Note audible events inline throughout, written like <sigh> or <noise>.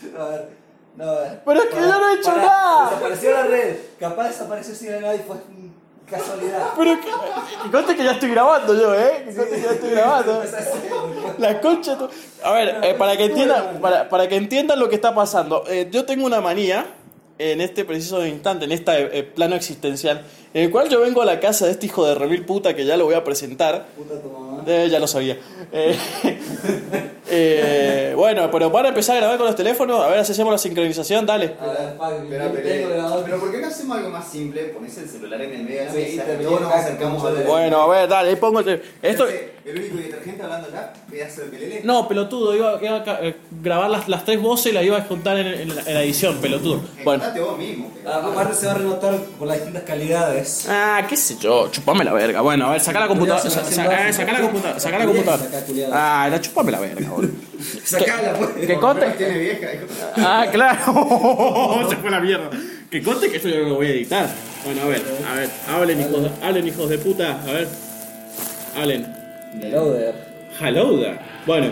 <laughs> A ver. No, a ver. Pero es que yo no he hecho nada. Desapareció la red. Capaz desapareció sin nada y fue casualidad. <laughs> Pero que. Que conste que ya estoy grabando yo, ¿eh? Que conste que ya estoy grabando. <laughs> La concha. tu- A ver, eh, para, que entiendan, para, para que entiendan lo que está pasando. eh, yo tengo una manía en este preciso instante, en este eh, plano existencial, en el cual yo vengo a la casa de este hijo de remil puta que ya lo voy a presentar. Puta tu mamá. Eh, ya lo sabía. Eh, <laughs> eh, bueno, pero para empezar a grabar con los teléfonos, a ver si hacemos la sincronización, dale. A que Espera, yo pero, pero ¿por qué no hacemos algo más simple? Pones el celular en el medio de la mesa y luego nos acercamos a el- Bueno, a ver, dale, ahí pongo el- esto. El único detergente hablando acá, pedazo de pelele. No, pelotudo, iba, iba a eh, grabar las, las tres voces y las iba a juntar en, en la, en la edición, pelotudo. Bueno. Vos mismo. pero- Ah, Aparte se va a renotar por las distintas calidades. Ah, qué sé yo, chupame la verga. Bueno, a ver, saca la computadora. sa- sa- eh, Saca la computadora. Saca la computadora. Saca. Ah, la chupame la verga, boludo. <laughs> Sacala, pues. Que conte. Tiene vieja, hijo. Ah, claro. <laughs> Se fue la mierda. Que conte que esto yo lo voy a editar. Bueno, a ver, a ver, hablen hijos de, hablen hijos de puta, a ver. Hablen. Loader. Hello there. Bueno,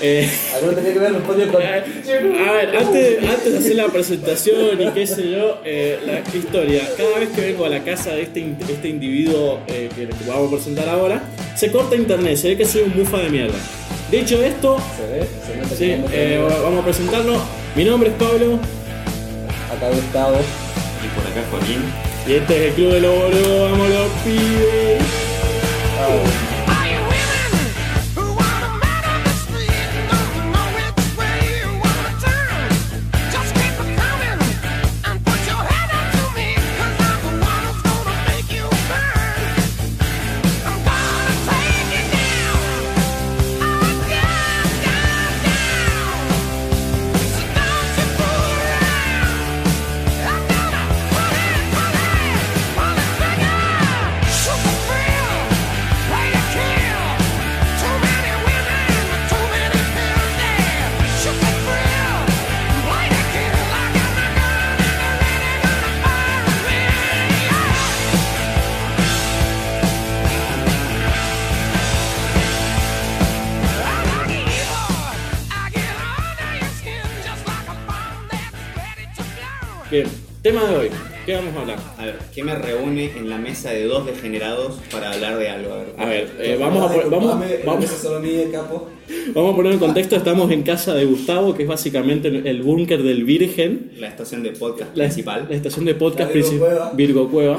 eh. Alguno tenía que ver los pollos con. A ver, antes, antes de hacer la presentación y qué sé yo, eh, la historia, cada vez que vengo a la casa de este, este individuo eh, que que vamos a presentar ahora, se corta internet, se ve que soy un bufa de mierda. Dicho esto, Se ve, se nota sí, que no eh, tengo- vamos a presentarlo. Mi nombre es Pablo Acá Gustavo. Y por acá Joaquín. y este es el Club de los Boludos, vamos los pibes. Are ¿qué me reúne en la mesa de dos degenerados para hablar de algo? A ver, A ver, eh, vamos, a, vamos, vamos, capo. vamos a poner en contexto, estamos en casa de Gustavo, que es básicamente el búnker del Virgen. la estación de podcast La, principal. la estación de podcast principal. Virgo Cueva.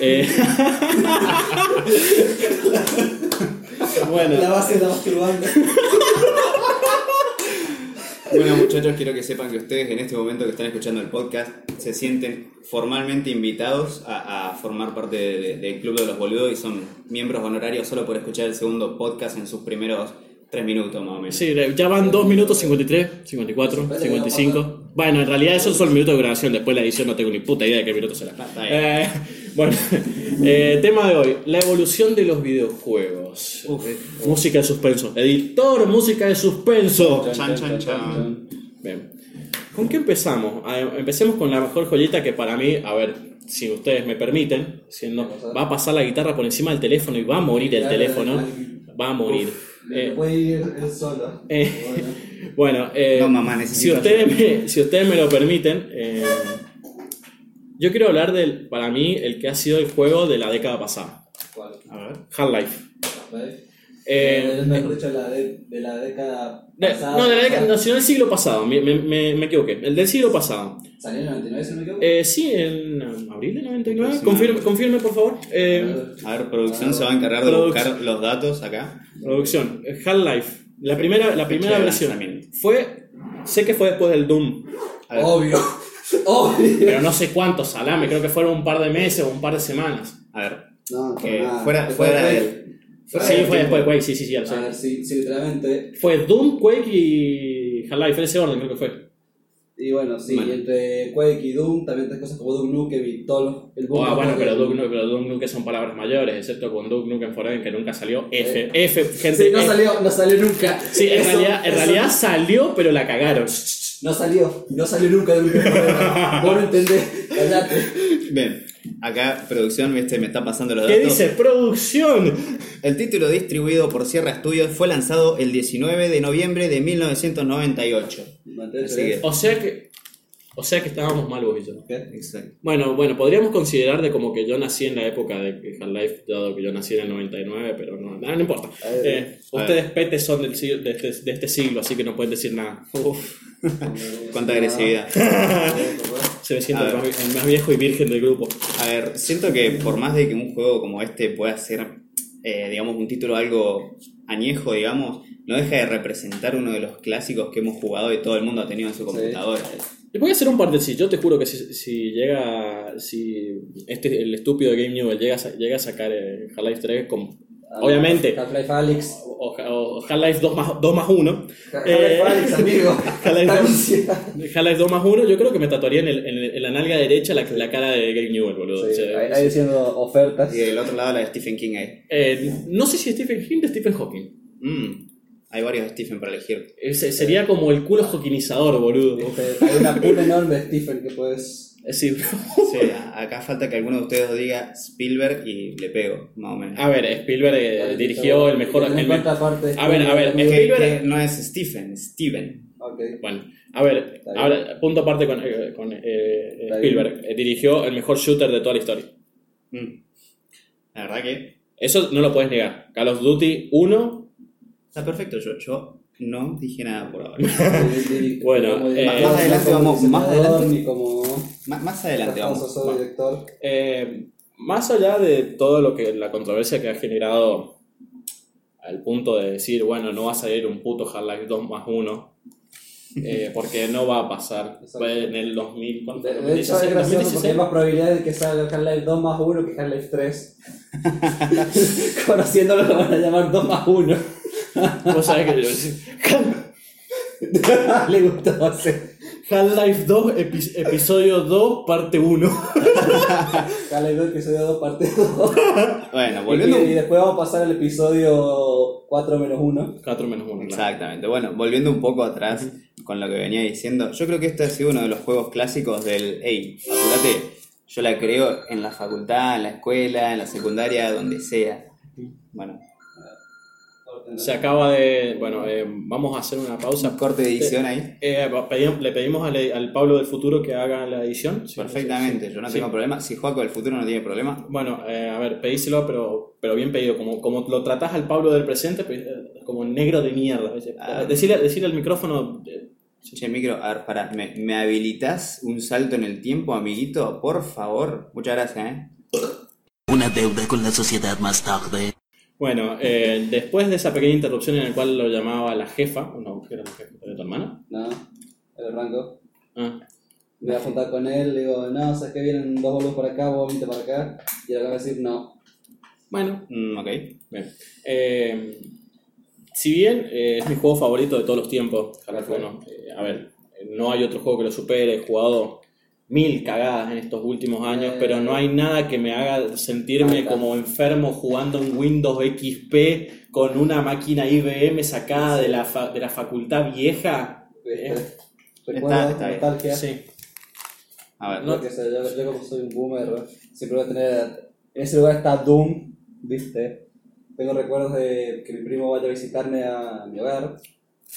Eh, <laughs> <laughs> bueno, La base de la masturbanda. Bueno, muchachos, quiero que sepan que ustedes en este momento que están escuchando el podcast se sienten formalmente invitados a, a formar parte de- de- del Club de los Boludos y son miembros honorarios solo por escuchar el segundo podcast en sus primeros tres minutos más o menos. sí, ya van 2 minutos 53, 54, 55. Bueno, en realidad esos son minutos de grabación, después la edición no tengo ni puta idea de qué minutos será. Está bien. Eh, bueno, <laughs> eh, tema de hoy, la evolución de los videojuegos. Eh, música de suspenso. Editor, música de suspenso. Chan, chan, chan. Bien. ¿Con qué empezamos? Empecemos con la mejor joyita que para mí, a ver, si ustedes me permiten, siendo, va a pasar la guitarra por encima del teléfono y va a morir el teléfono. Va a morir. Eh, Puede ir él solo. eh, <laughs> bueno, eh, No, mamá, si, ustedes me, si ustedes me lo permiten, eh, yo quiero hablar del, para mí, el que ha sido el juego de la década pasada. ¿Cuál? A ver. Half-Life. ¿Ves? Eh, Eh, mejor dicho, la de, de la década pasada. no, de la década, no, sino del siglo pasado, me, me, me, me equivoqué. El del siglo pasado. ¿Salió en el 99, si no me equivoco? Eh, sí, en abril del 99. Confirme, confirme por favor. Eh, A ver, producción se va a encargar de Produc- buscar los datos acá. producción. Half-Life. La primera, la primera versión. Fue. Sé que fue después del Doom. Obvio. <laughs> Pero no sé cuántos salame, creo que fueron un par de meses o un par de semanas. a ver, No, que nada. fuera, fuera de- fuera Sí, fue después de Quake, sí, sí, sí, A ver, sí, sí, literalmente. Fue Doom, Quake y Half-Life, ese orden creo que fue. Y bueno, sí, Bueno. entre Quake y Doom, también otras cosas como Duke Nukem y todo lo- el boom Ah, bueno, Duke pero Nukem. Duke, pero Duke Nukem son palabras mayores, excepto con Duke Nukem Forever, que nunca salió. F, F, gente. Sí, no F. salió, no salió nunca. Sí, en Eso- realidad, en realidad salió, pero la cagaron. No salió, no salió nunca de Duke Nukem Forever. Vos no entendés, callate. Bien. acá producción viste, me está pasando los ¿Qué datos. dice? ¡Producción! El título distribuido por Sierra Studios fue lanzado el 19 de noviembre de 1998. Así que- O sea que. O sea que estábamos mal vos y yo. Exacto. Bueno, bueno, podríamos considerar de como que yo nací en la época de Half-Life, dado que yo nací en el 99, pero no, nada, no importa. Eh, ustedes petes son del siglo- de, este, de este siglo, así que no pueden decir nada. Uf, <laughs> Cuánta agresividad. se me el más, el más viejo y virgen del grupo. A ver, siento que por más de que un juego como este pueda ser, eh, digamos, un título algo añejo, digamos, no deja de representar uno de los clásicos que hemos jugado y todo el mundo ha tenido en su computadora. Le voy a hacer un par de sí. Yo te juro que si, si llega. Si este, el estúpido de Game Newell llega, llega a sacar eh, Half-Life 3 con. Obviamente. Half-Life Alyx. O, o Half-Life 2 más, 2 más 1. Half-Life Alyx, amigo. <laughs> Half-Life 2, Anuncia. Half-Life 2 más 1, yo creo que me tatuaría en, el- en, el- en la nalga derecha la, la cara de Gabe Newell, boludo. O Sí, sea, ahí, ahí diciendo ofertas. Y del otro lado la de Stephen King ahí. eh, no sé si Stephen King de Stephen Hawking. Mm, hay varios Stephen para elegir. Ese sería como el culo hawkinizador, boludo. Este, Hay una pool enorme de Stephen que puedes. <laughs> Sí, a- acá falta que alguno de ustedes diga Spielberg y le pego, más o menos. a ver, Spielberg eh, dirigió el mejor. El A ver, a ver, Stephen es que, Spielberg- que no es Stephen, Steven. Ok. Bueno, a ver, ahora, punto aparte con, eh, con eh, Spielberg. Eh, dirigió el mejor shooter de toda la historia. Mm. La verdad que Eso no lo puedes negar. Call of Duty 1. Está perfecto. Yo, yo no dije nada por ahora. <laughs> Bueno, Como eh, más adelante vamos- más adelante. Como. más, más adelante vamos. soy director. Eh, más allá de todo lo que la controversia que ha generado al punto de decir, bueno, no va a salir un puto Half-Life 2 más 1, eh, porque no va a pasar. Exacto. En el 2000, ¿cuánto? De, de hecho, es 2016, gracioso porque hay 2016. más probabilidades de que salga Half-Life 2 más 1 que Half-Life 3. <laughs> Conociéndolo lo van a llamar 2 más 1. Vos sabés que <laughs> Le gustó hacer. Half-Life 2, epi- episodio 2, parte 1. <laughs> Half-Life 2, episodio 2, parte 2. Bueno, Y, volviendo. y después vamos a pasar al episodio 4 menos 1. 4 menos 1. Exactamente. Bueno, volviendo un poco atrás con lo que venía diciendo, yo creo que este ha sido uno de los juegos clásicos del. Hey, apurate. Yo la creo en la facultad, en la escuela, en la secundaria, donde sea. Bueno, Se acaba de. Bueno, eh, vamos a hacer una pausa. un corte de edición ahí. Eh, pedimos- le pedimos al, al Pablo del futuro que haga la edición. Sí, Perfectamente, yo no Sí. tengo problema. Si Juaco del futuro no tiene problema, Bueno, eh, a ver, pedíselo, pero, pero bien pedido. Como, como lo tratás al Pablo del presente, pues, eh, como negro de mierda. Ah. Decirle, decirle al micrófono. eh, Che, micro, a ver, pará, ¿me, me habilitas un salto en el tiempo, amiguito? Por favor. Muchas gracias, ¿eh? Una deuda con la sociedad más tarde. Bueno, eh, después de esa pequeña interrupción en la cual lo llamaba la jefa, no, ¿qué era la jefa tu hermana? No, el rango. Ah, Me voy a juntar con él, le digo, no, sabes que vienen dos boludos por acá, vos viniste para acá. Y él va a decir, no. bueno, Mm, ok. Bien. Eh, si bien eh, es mi juego favorito de todos los tiempos, 1, eh, a ver, no hay otro juego que lo supere, he jugado mil cagadas en estos últimos años, Eh. pero no hay nada que me haga sentirme Acá. como enfermo jugando en Windows XP con una máquina IBM sacada de la, fa- de la facultad vieja. Eh, bien. nostalgia. Sí. A ver, Yo qué sé, yo, yo como soy un boomer, siempre voy a tener... En ese lugar está Doom, ¿viste? Tengo recuerdos de que mi primo vaya a visitarme a mi hogar,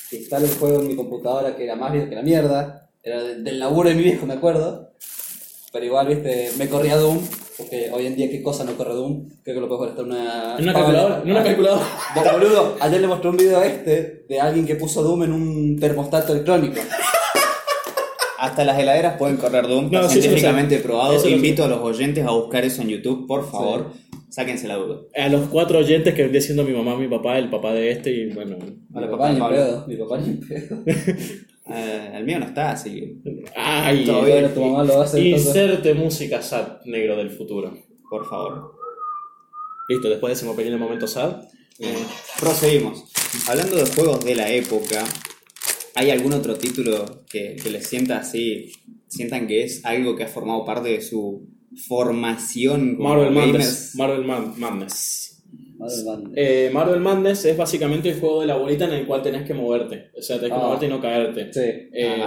que instale el juego en mi computadora, que era más viejo que la mierda, era de- del laburo de mi viejo, me acuerdo. Pero igual, ¿viste? Me corría Doom, porque hoy en día, ¿qué cosa no corre Doom? Creo que lo puedes jugar hasta una... ¿En una calculadora? ¿En una calculadora? <laughs> Bo- Boludo, ayer le mostré un video a este de alguien que puso Doom en un termostato electrónico. hasta las heladeras pueden correr Doom, No, sí, científicamente probado. Eso Invito a los oyentes a buscar eso en YouTube, por favor. Sáquense la duda. A los cuatro oyentes que vendría siendo mi mamá, mi papá, el papá de este y bueno... Hola, mi papá, papá ni pedo, mi papá ni pedo. <laughs> Eh, el mío no está, así que, Ay, tu mamá lo hace, Inserte música sad negro del futuro. por favor. Listo, después de ese pequeño momento sad. Eh, proseguimos. Hablando de juegos de la época, ¿hay algún otro título que, que les sienta así, sientan que es algo que ha formado parte de su formación como Marvel gamers? Madness. Marvel Madness. Madre mía. Eh, Marvel Madness es básicamente el juego de la bolita en el cual tenés que moverte. O sea, tenés que Ah. moverte y no caerte. Sí. Eh,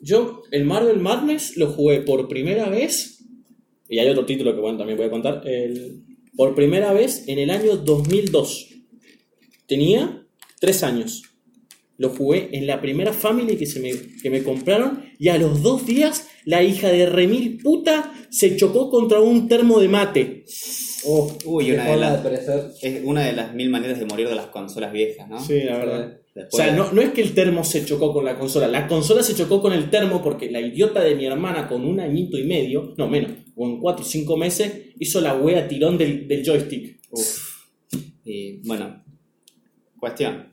yo, el Marvel Madness lo jugué por primera vez y hay otro título que bueno, también voy a contar, el- por primera vez en el año 2002. Tenía 3 años. Lo jugué en la primera Family que, se me, que me compraron y a los dos días la hija de remil puta se chocó contra un termo de mate. Uy, una de las- de. Es una de las mil maneras de morir de las consolas viejas, ¿no? Sí, la verdad. O sea, no, no es que el termo se chocó con la consola, la consola se chocó con el termo porque la idiota de mi hermana con un añito y medio, no menos, con 4 o 5 meses, hizo la wea tirón del, del joystick. Uf. Y bueno, cuestión.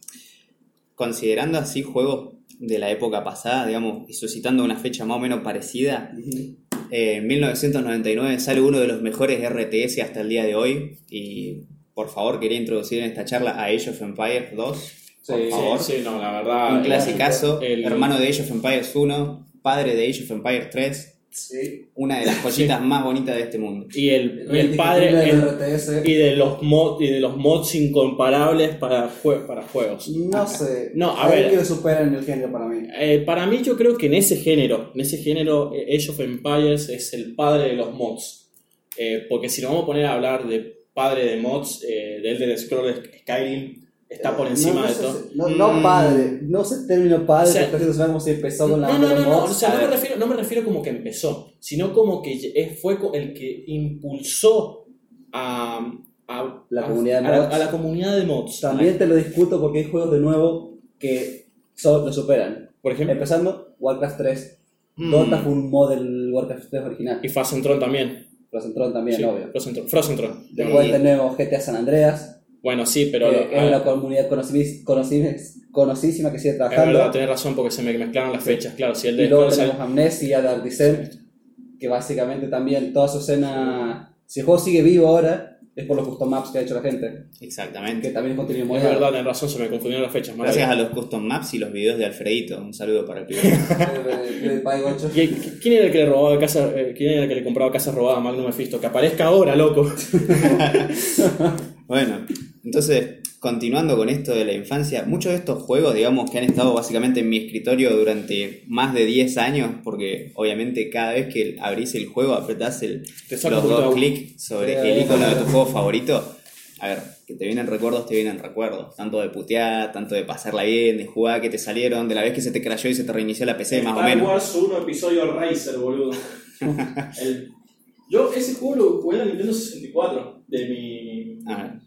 Considerando así juegos de la época pasada, digamos, y suscitando una fecha más o menos parecida, eh, en 1999 sale uno de los mejores RTS hasta el día de hoy. Y por favor, quería introducir en esta charla a Age of Empires 2. Por Sí, favor. Sí, sí, no, la verdad. Un clasicazo, el- hermano de Age of Empires 1, padre de Age of Empires 3, Sí. una de las <laughs> joyitas más bonitas de este mundo. Y el, y el El padre. el- RTS. y de los mod, y de los mods incomparables para, jue- para juegos. No sé. No, a Hay ver. que superan el género para mí. Eh, para mí yo creo que en ese género, en ese género, eh, Age of Empires es el padre de los mods. Eh, porque si nos vamos a poner a hablar de padre de mods, eh, de Elder Scrolls Skyrim está por encima no, de todo. No, no Mm. padre. No sé el término padre, O sea, porque no si empezó con la No, no, no, o sea, me, refiero, no me refiero como que empezó, sino como que es- fue el que impulsó a, a- La a- comunidad de a mods. a la comunidad de mods. También te lo discuto porque hay juegos de nuevo que so- lo superan. Por ejemplo, Empezando, Warcraft 3. Mm. Dota fue un mod del Warcraft 3 original. y Frozen Throne también. Frozen Throne también, Sí, obvio. Frozen Throne. Después tenemos GTA San Andreas, Bueno, sí, pero... que a es una comunidad conocidís- conocidís- conocidísima que sigue es trabajando. verdad, tenés razón porque se me mezclaron las fechas, claro. Si el de y luego tenemos Amnesia, Dark Descent, que básicamente también toda su escena. Si el juego sigue vivo ahora, es por los custom maps que ha hecho la gente, que Exactamente. también es contenido Es moderno. verdad, tenés razón, se me confundieron las fechas. Gracias a los custom maps y los videos de Alfredito. Un saludo para el pibe. PewDiePie 8. ¿Y- ¿Quién era el que le robaba casa, eh, quién era el que le compraba casas robadas a Magnum Mephisto? Que aparezca ahora, loco. <laughs> Bueno, entonces, continuando con esto de la infancia, muchos de estos juegos, digamos, que han estado básicamente en mi escritorio durante más de 10 años, porque obviamente cada vez que abrís el juego, apretás el, los dos clics sobre el icono de tu juego favorito, a ver, que te vienen recuerdos, te vienen recuerdos, tanto de putear, tanto de pasarla bien, de jugar que te salieron, de la vez que se te crashó y se te reinició la PC, más o menos. Wars 1 episodio Racer, boludo. <laughs> El- Yo ese juego lo jugué en la Nintendo 64 de mi, Ah, de mi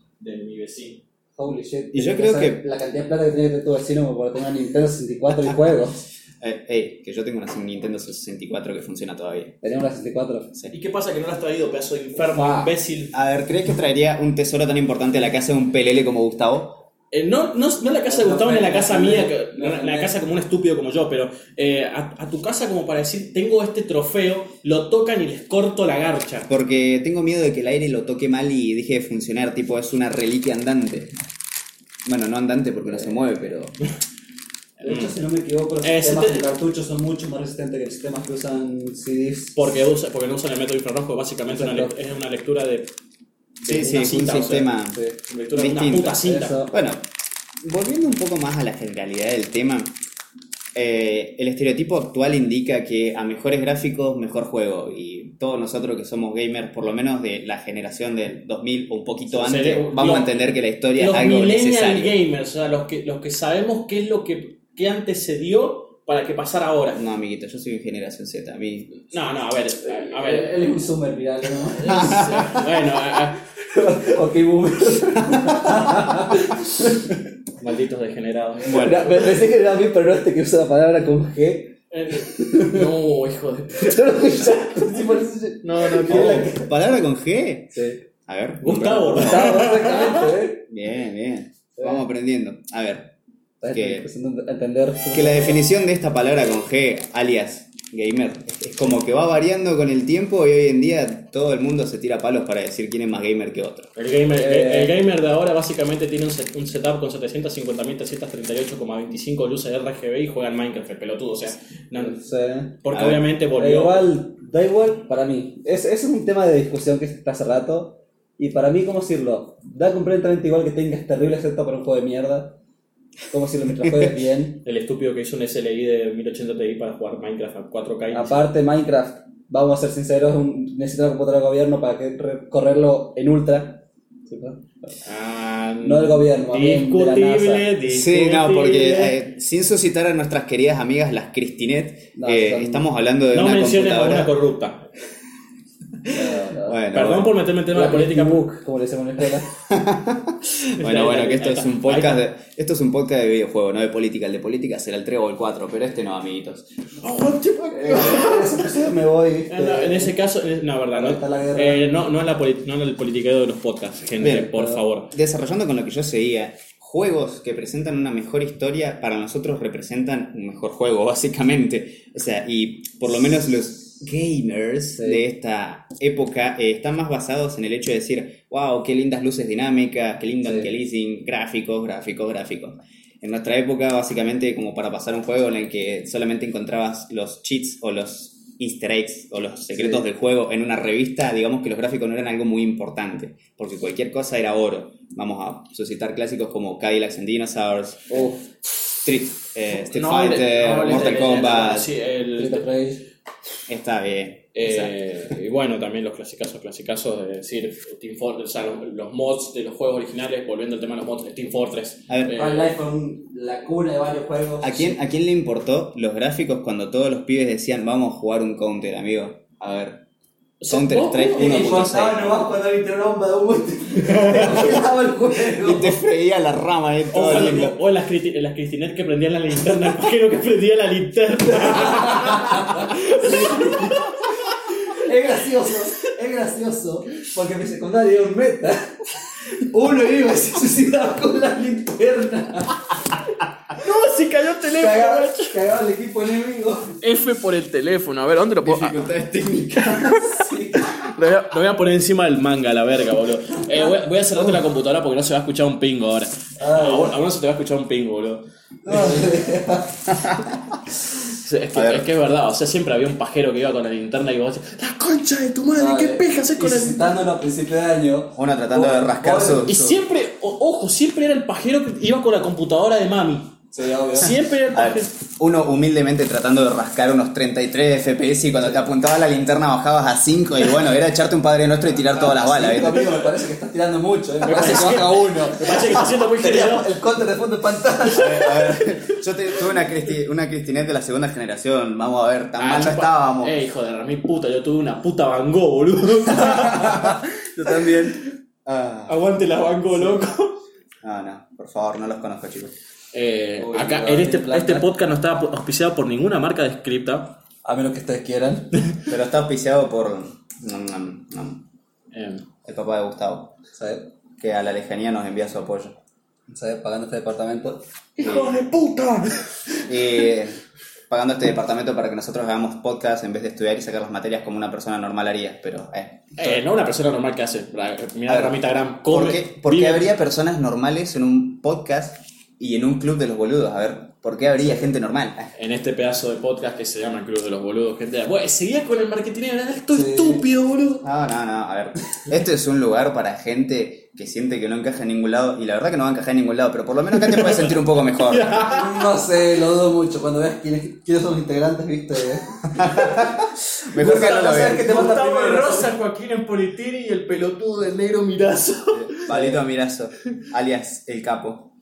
vecino. Holy shit. Y yo creo que- La cantidad de plata que tenía que tener tu vecino como para tener una Nintendo 64 y juegos. <laughs> eh, ey, que yo tengo una Nintendo 64 que funciona todavía. Tenía una 64. ¿Y qué pasa que no lo has traído, pedazo de enfermo, Ah. imbécil? A ver, ¿crees que traería un tesoro tan importante a la casa de un pelele como Gustavo? Eh, no, no, no en la casa de No, Gustavo ni en la casa mía, que, la casa como un estúpido como yo, pero eh, a, a tu casa como para decir, tengo este trofeo, lo tocan y les corto la garcha. Porque tengo miedo de que el aire lo toque mal y deje de funcionar, tipo es una reliquia andante. Bueno, no andante porque no se mueve, pero... De hecho, si no me equivoco, los Eh, sistemas si te- de cartuchos son mucho más resistentes que los sistemas que usan CDs. Porque, usa, porque no usan el método infrarrojo, básicamente una es una lectura de Sí, sí, es un o sea, sistema... Sí. lectura de una distinto. puta cinta. Eso. Bueno, volviendo un poco más a la generalidad del tema, eh, el estereotipo actual indica que a mejores gráficos, mejor juego. Y todos nosotros que somos gamers, por lo menos de la generación del 2000 o un poquito antes, vamos los- a entender que la historia Los es algo millennial necesario. gamers, o sea, los que, los que sabemos qué es lo que, que antecedió para que pasara ahora. No, amiguito, yo soy en generación Z. A mí No, no, a ver, a ver. Él es un zoomer, mirá, ¿no? <laughs> bueno, a- <laughs> ok, boomer. <laughs> malditos degenerados. Bueno. Me- Pensé que era a mí, pero no este que usa la palabra con G. Eh, No, hijo de puta. No, no, Oh, ¿Palabra con G? Sí. A ver. Gustavo. Estaba exactamente, ¿eh? Bien, bien. Vamos aprendiendo. A ver, Que- entender. que la definición de esta palabra con G, alias gamer, es como que va variando con el tiempo y hoy en día todo el mundo se tira palos para decir quién es más gamer que otro. El gamer, Eh. el gamer de ahora básicamente tiene un, set- un setup con 750.338,25 luces RGB y juega en Minecraft, el pelotudo. O sea, no- Sí. porque obviamente Da volvió. igual, da igual para mí. Es, ese es un tema de discusión que está hace rato. Y para mí, ¿cómo decirlo? Da completamente igual que tengas terrible setup para un juego de mierda. ¿Cómo juegues bien? <laughs> El estúpido que hizo un SLI de 1080 Ti para jugar Minecraft a 4K. y- Aparte, Minecraft vamos a ser sinceros, un, necesita una computadora de gobierno para que re- correrlo en ultra. Ah, No del gobierno, bien de la Discutible, Sí, no, porque discutible. eh, sin suscitar a nuestras queridas amigas las Cristinet, No, eh, son- estamos hablando de No una menciones a computadora. una corrupta. No, no. Bueno, Perdón bueno. por meterme en tema de La política. Book, como le decimos en la escuela. <laughs> Bueno, bueno, que esto es un podcast de, esto es un podcast de videojuego, no de política. El de política será el 3 o el 4, pero este no, amiguitos. Me voy, en ese caso, no, verdad, no, eh, no, no, es la no el politiqueo de los podcasts, gente, Bien, por favor. Desarrollando con lo que yo seguía, juegos que presentan una mejor historia para nosotros representan un mejor juego, <laughs> básicamente. O sea, y por lo menos los gamers Sí. de esta época eh, están más basados en el hecho de decir, wow, qué lindas luces dinámicas, qué lindo Sí. anti-aliasing, gráficos, gráficos, gráficos. En nuestra época, básicamente, como para pasar un juego en el que solamente encontrabas los cheats o los easter eggs o los secretos Sí. del juego en una revista, digamos que los gráficos no eran algo muy importante, porque cualquier cosa era oro. Vamos a suscitar clásicos como Cadillacs and Dinosaurs, Street, eh, Street No hable- Fighter, no Mortal Kombat. Sí, el-. Está bien. Eh, y bueno, también los clasicazos, clasicazos de decir Team Fortress, o sea, los, los mods de los juegos originales, volviendo al tema de los mods de Team Fortress. A ver, Eh, Half-Life fue un- la cuna de varios juegos. ¿A quién, ¿A quién le importó los gráficos cuando todos los pibes decían vamos a jugar un counter, amigo? A ver. O vos- Strike vos- Me 1.6. importaba nomás cuando había una bomba de humo. Te <laughs> el Y te freía la rama O, todo o en las, cristi- en las Cristinet que prendían la linterna, <laughs> el pajero que prendía la linterna. <laughs> Es gracioso, es gracioso. Porque mi secundaria era un meta. Uno iba y se suicidaba con la linterna. <laughs> no, si cayó el teléfono. Cagaba, al equipo enemigo. F por el teléfono. A ver, ¿dónde lo puedo.? Ah, Dificultades técnicas. <laughs> lo, voy a, lo voy a poner encima del manga, la verga, boludo. Eh, voy, a- voy a cerrarte la computadora porque no se va a escuchar un pingo ahora. A uno- a uno se te va a escuchar un pingo, boludo. Es que, es que es verdad, o sea, siempre había un pajero que iba con la linterna y vos decís, ¡La concha de tu madre! ¿Qué peja haces con citándolo a principio de año. Uno tratando de rascar su. Y siempre, o- ojo, siempre era el pajero que iba con la computadora de mami. Sí, obvio. Siempre era A ver, uno humildemente tratando de rascar unos 33 FPS y cuando te apuntaba la linterna bajabas a 5 y bueno, era echarte un padre nuestro y tirar todas las balas, amigo, me parece que estás tirando mucho. ¿eh? Me parece que baja uno. Me parece que está siendo muy generoso. el counter de fondo de pantalla. A ver, yo te- tuve una, Cristi, una Cristinet de la segunda generación, vamos a ver, tan Ah, mal no estábamos. Eh, hijo de la mi puta, yo tuve una puta Van Gogh, boludo. <laughs> Yo también. Ah, Aguante la Van Gogh, loco. no, no, por favor, no los conozco, chicos. Eh, Uy, acá, en este, este podcast no está auspiciado por ninguna marca de scripta. A menos que ustedes quieran. <laughs> Pero está auspiciado por nom, nom, nom, Eh, el papá de Gustavo, ¿Sabes? que a la lejanía nos envía su apoyo. ¿Sabes? Pagando este departamento. ¡Hijo de puta! Y pagando este departamento para que nosotros hagamos podcast en vez de estudiar y sacar las materias como una persona normal haría, pero eh. Eh, no una persona normal que hace. Mira A la ver, ramita gram. ¿Por come, qué, por qué habría personas normales en un podcast y en un club de los boludos? A ver, ¿por qué habría gente normal? En este pedazo de podcast que se llama el Club de los Boludos, gente. Bueno, seguía con el marketing, era esto Sí. estúpido, boludo. No, no, no, a ver. Este es un lugar para gente que siente que no encaja en ningún lado y la verdad que no va a encajar en ningún lado, pero por lo menos acá te puedes sentir un poco mejor. <laughs> No sé, lo dudo mucho. Cuando veas quiénes, quiénes son los integrantes, viste. <laughs> Mejor que no lo manda Gustavo. Rosa, Joaquín Empolitini y el pelotudo del negro Mirazo. Palito Mirazo, alias El Capo.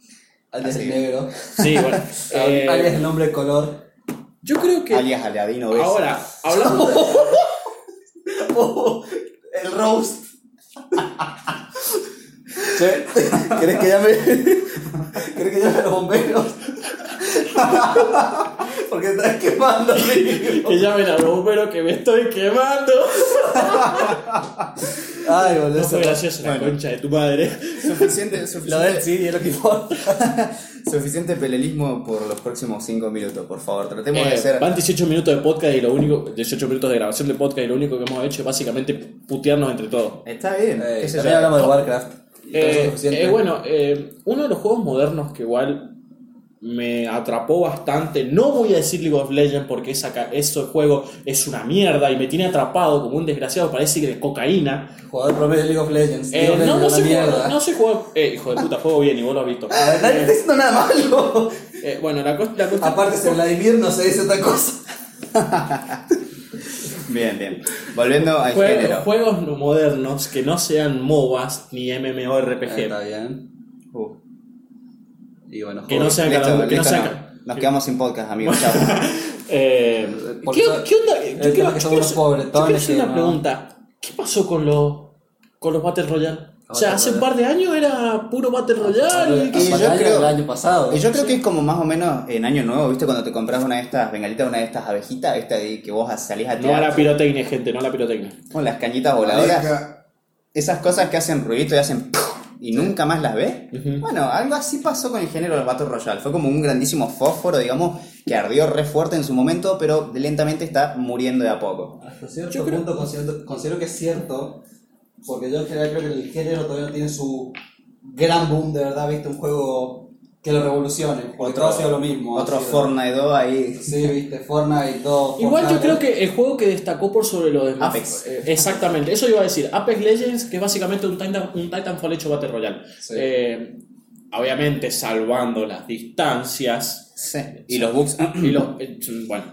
Alias el negro. Sí, <laughs> bueno. eh, Alias el nombre de color. yo creo que. Alias Aladino Beso. Ahora, hablando de. <laughs> Oh, el roast. <laughs> Che, ¿Querés que llame? ¿Querés que llame a los bomberos? Porque te estás quemando. <laughs> Que llamen a los bomberos que me estoy quemando. <laughs> Ay, boludo. No eso fue gracioso la concha de tu madre. Suficiente, Lo suficiente, del sí, es lo que importa. <laughs> suficiente pelelismo por los próximos 5 minutos, por favor. Tratemos de Eh, ser. van 18 minutos de podcast y lo único. 18 minutos de grabación de podcast y lo único que hemos hecho es básicamente putearnos entre todos. Está bien. Eh, también hablamos de Warcraft. Eh, suficiente. eh, bueno, eh, uno de los juegos modernos que igual me atrapó bastante, no voy a decir League of Legends porque esa, ese juego es una mierda y me tiene atrapado como un desgraciado, parece que de cocaína. Jugador promedio de League of Legends. Eh, League of no, no soy jugador, no soy jugador, eh, hijo de puta, juego bien y vos lo has visto. Ah, Nadie está diciendo nada malo. Eh, bueno, la, cos- la cuestión... Aparte, de Vladimir no se dice otra cosa. <laughs> Bien, bien. Volviendo al Jue- género. juegos no- modernos que no sean MOBAs ni Está MMORPG. bien. Uh, Y bueno, Que no sea listo, que no listo, sea no. Nos quedamos sin podcast, amigos. Chao. <laughs> Eh, ¿qué, qué onda? Yo el es que hacer- yo una no- pregunta. ¿Qué pasó con los, con los Battle Royale? O sea, hace un par de años era puro Battle Royale. y qué Y sé yo Para el año creo- pasado. Y yo creo que es como más o menos en Año Nuevo, ¿viste? Cuando te compras una de estas bengalitas, una de estas abejitas, esta de que vos salís a No a tirar la pirotecnia, gente, no a la pirotecnia. con las cañitas voladoras. Esas cosas que hacen ruidito y hacen. Y nunca más las. Ujú. Bueno, algo así pasó con el género del Battle Royale. Fue como un grandísimo fósforo, digamos, que ardió re fuerte en su momento, pero lentamente está muriendo de a poco. Hasta cierto Yo creo- punto considero, considero que es cierto, porque yo en general creo que el género todavía no tiene su gran boom de verdad, viste, un juego que lo revolucione, porque todo ha sido lo mismo. Otro sido- Fortnite 2 ahí. Sí, viste, Fortnite 2. Igual yo creo que el juego que destacó por sobre lo demás. Apex. eh, exactamente, eso iba a decir. Apex Legends, que es básicamente un, Titan, un Titanfall hecho Battle Royale. Sí. Eh, obviamente, salvando las distancias. Sí. Y los bugs. Y los, eh, bueno,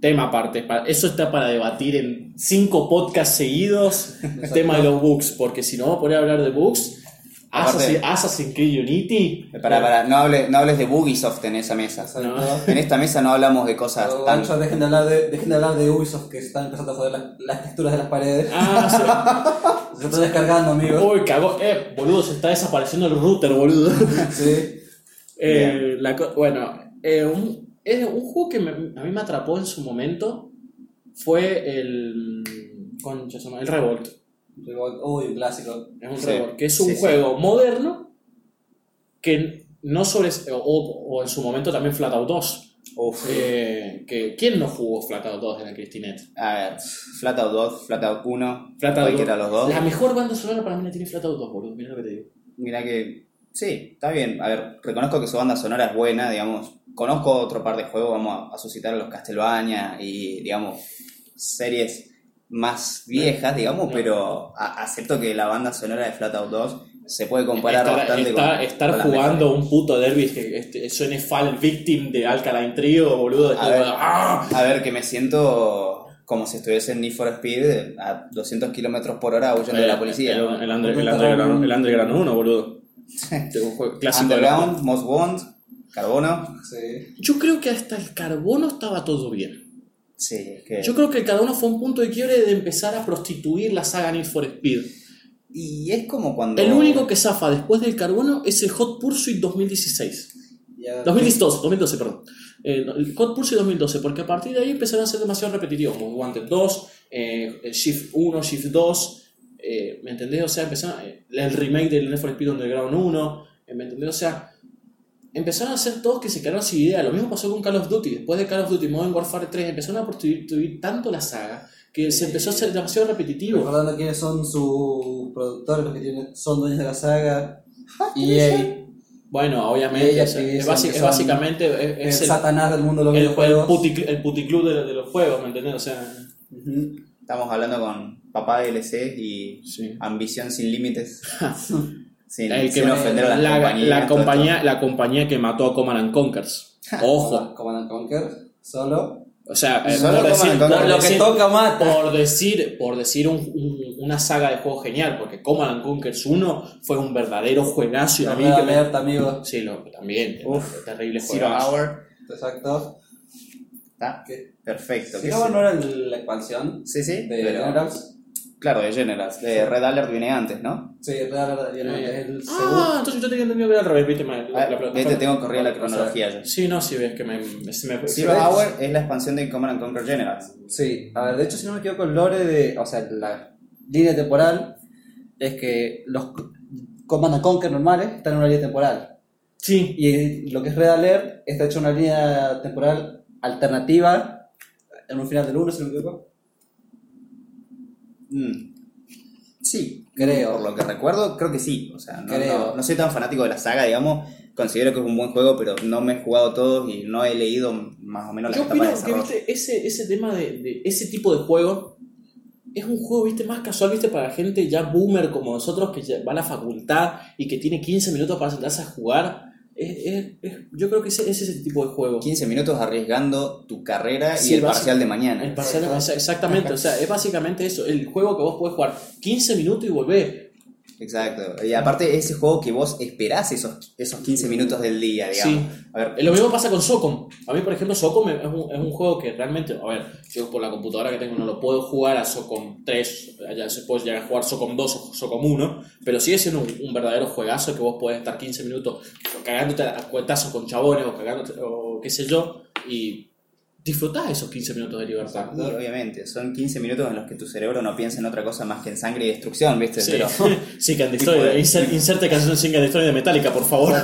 tema aparte. pa- Eso está para debatir en cinco podcasts seguidos. El tema de los bugs. Porque si no vamos a poner a hablar de bugs, Aparte- Assassin- Assassin's Creed Unity. Para, para, no hables, no hables de Bugisoft en esa mesa. No. En esta mesa no hablamos de cosas Pero, tan. dejen, de hablar de, dejen de hablar de Ubisoft que están empezando a joder las, las texturas de las paredes. Ah, <laughs> Se están descargando, sí. amigos. Uy, cagó. Eh, boludo, se está desapareciendo el router, boludo. <laughs> Sí. Eh, la bueno, eh, un, es un juego que me- a mí me atrapó en su momento fue el. Concha, el Revolt. Uy, un clásico. Es un Sí, que es un sí, sí. juego moderno que no sobre. O, o en su momento también Flatout 2. Uf. Eh, que, ¿Quién no jugó Flatout 2 en la Cristinet? A ver, Flatout 2, Flatout 1, Flatout cualquiera de los dos. La mejor banda sonora para mí la tiene Flatout 2, boludo. Mira lo que te digo. Mira que. Sí, está bien. A ver, reconozco que su banda sonora es buena, digamos. Conozco otro par de juegos, vamos a, a suscitar los Castlevania y, digamos, series más viejas, digamos, No. pero a- acepto que la banda sonora de Flatout 2 se puede comparar Estar, bastante estar- con. estar con jugando un puto derby que este, suene Fall Victim de Alkaline Trio, boludo. A ver. ¡Ah! A ver, que me siento como si estuviese en Need for Speed a 200 kilómetros por hora huyendo de la policía. El, el, under- el underground, el Underground 1, boludo. Un juego clásico de Underground, Most Want, Carbono. Sí. Yo creo que hasta el carbono estaba todo bien. Sí, es que. Yo creo que el carbono fue un punto de quiebre de empezar a prostituir la saga Need for Speed. Y es como cuando. El único que zafa después del carbono es el Hot Pursuit 2016. Ya- 2012, 2012, perdón. Eh, el Hot Pursuit 2012, porque a partir de ahí empezaron a ser demasiado repetitivos, como Wanted 2, eh, Shift 1, Shift 2, eh, ¿me entendés? O sea, empezaron, eh, el remake del Need for Speed Underground 1, eh, ¿me entendés? O sea, empezaron a hacer todos que se quedaron sin idea. Lo mismo pasó con Call of Duty. Después de Call of Duty Modern Warfare 3, empezaron a prostituir tanto la saga que se empezó a hacer demasiado repetitivo. Recordando quiénes son sus productores, los que tienen, son dueños de la saga. EA, Bueno, obviamente, o sea, es, es básicamente es, el es el, satanás del mundo de los el, el, videojuegos. puti, el puticlub de, de los juegos, ¿me entendés? O sea, Ujú. Estamos hablando con papá DLC y Sí. ambición sin límites. <laughs> sin, el que sin me- ofender a las la, compañías. la todo compañía, la compañía que mató a Command and Conquers. Ojo. Command and Conquer, solo. O sea, eh, Solo por, decir, Conquer. por Lo que decir- toca mata. por decir, por decir un- un- una saga de juegos genial, porque Command and Conquers 1 fue un verdadero juegazo y a mí que me- amigo. Sí, lo, también, Uf, terrible Zero juegazo. Hour. Exacto. Está ¿Qué? perfecto. Si ¿qué no, era la expansión Sí, sí. de pero- Generals. Claro, de Generals. De Red Alert viene antes, ¿no? Sí, Red Alert viene el segundo. Ah, entonces yo tenía entendido que era al revés, viste, ma- la- Ah, la- vete, tengo corrida la o sea, cronología ya. Sí, no, sí, ves que me, Zero Hour es la expansión de Command and Conquer Generals. Sí, a ver, de hecho, si no me equivoco, el lore de. O sea, la línea temporal es que los Command and Conquer normales están en una línea temporal. Sí, Y lo que es Red Alert está hecho una línea temporal alternativa en un final del 1, si no me equivoco. Mm. Sí, Creo. Por lo que recuerdo, creo que sí. O sea, no, Creo. no- no soy tan fanático de la saga, digamos. Considero que es un buen juego, pero no me he jugado todos y no he leído más o menos las yo etapas de opino que viste, ese, ese tema de, de ese tipo de juego es un juego viste más casual viste para gente ya boomer como nosotros que va a la facultad y que tiene 15 minutos para sentarse a jugar Es- es- es- yo creo que ese, ese es el tipo de juego. 15 minutos arriesgando tu carrera Sí, y el parcial de mañana. El parcial de masa, exactamente, o sea, es básicamente eso, el juego que vos podés jugar 15 minutos y volver. Exacto. Y aparte ese juego que vos esperás esos, esos 15 minutos del día, digamos. A ver, Lo mismo pasa con Socom. A mí, por ejemplo, Socom es un, es un juego que realmente, a ver, yo por la computadora que tengo no lo puedo jugar a Socom 3, ya se puede llegar a jugar Socom 2 o Socom 1, pero sigue siendo un, un verdadero juegazo que vos podés estar 15 minutos cagándote a cuetazos con chabones o cagándote, o qué sé yo, y disfrutás esos 15 minutos de libertad. y obviamente, son 15 minutos en los que tu cerebro no piensa en otra cosa más que en sangre y destrucción, ¿viste? Sí, Pero, <laughs> sí que <laughs> Destroy, insert, <laughs> inserte canción sin Destroy de Metallica, por favor.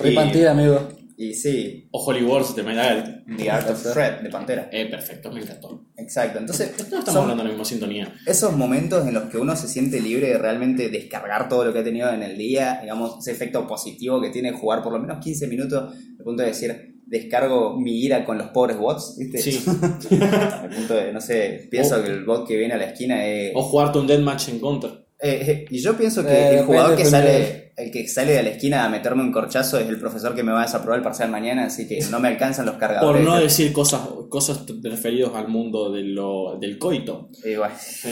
Rey Pantera, amigo. y sí, o Holy Wars de Metallica. The Art of Threat de Pantera. Eh, perfecto, me encantó. Exacto. Entonces, No estamos son hablando de la misma sintonía. esos momentos en los que uno se siente libre de realmente descargar todo lo que ha tenido en el día, digamos, ese efecto positivo que tiene jugar por lo menos 15 minutos, al punto de decir, descargo mi ira con los pobres bots, ¿viste? Sí. <laughs> Al punto de, no sé, pienso O- que el bot que viene a la esquina es... O jugarte un deathmatch en Counter. Eh, eh, y yo pienso que Eh, el jugador que depende, sale, el que sale de la esquina a meterme un corchazo es el profesor que me va a desaprobar el parcial mañana, así que no me alcanzan los Por cargadores. no decir cosas, cosas referidos al mundo de lo, del coito. Eh, bueno, Sí.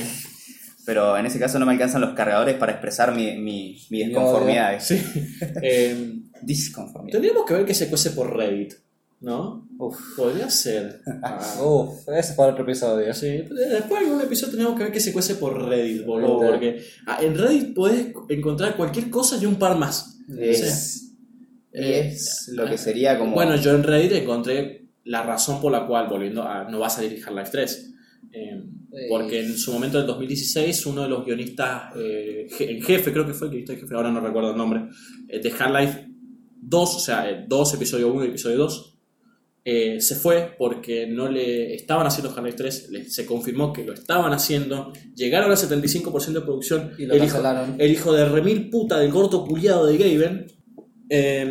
pero en ese caso no me alcanzan los cargadores para expresar mi, mi, mi desconformidad. Sí. <laughs> Eh, Disconformidad. tendríamos que ver que se cuece por Reddit, ¿no? Uf. Podría ser. Ah, <laughs> Uf, ese es para otro episodio. Sí, después de algún episodio tenemos que ver que se cuece por Reddit, boludo. Porque ah, en Reddit podés encontrar cualquier cosa y un par más. Es, Eh, es lo que sería como... Bueno, yo en Reddit encontré la razón por la cual, volviendo a no va a salir Half-Life 3. eh, porque en su momento, en 2016, uno de los guionistas eh, en jefe, creo que fue el guionista en jefe, ahora no recuerdo el nombre, eh, de Half-Life 2, o sea, eh, 2, episodio 1 y episodio 2, eh, se fue porque no le estaban haciendo Half-Life 3, le- se confirmó que lo estaban haciendo, llegaron al 75% de producción, Y lo el hijo, el hijo de remil puta del gordo culiado de Gaben, eh,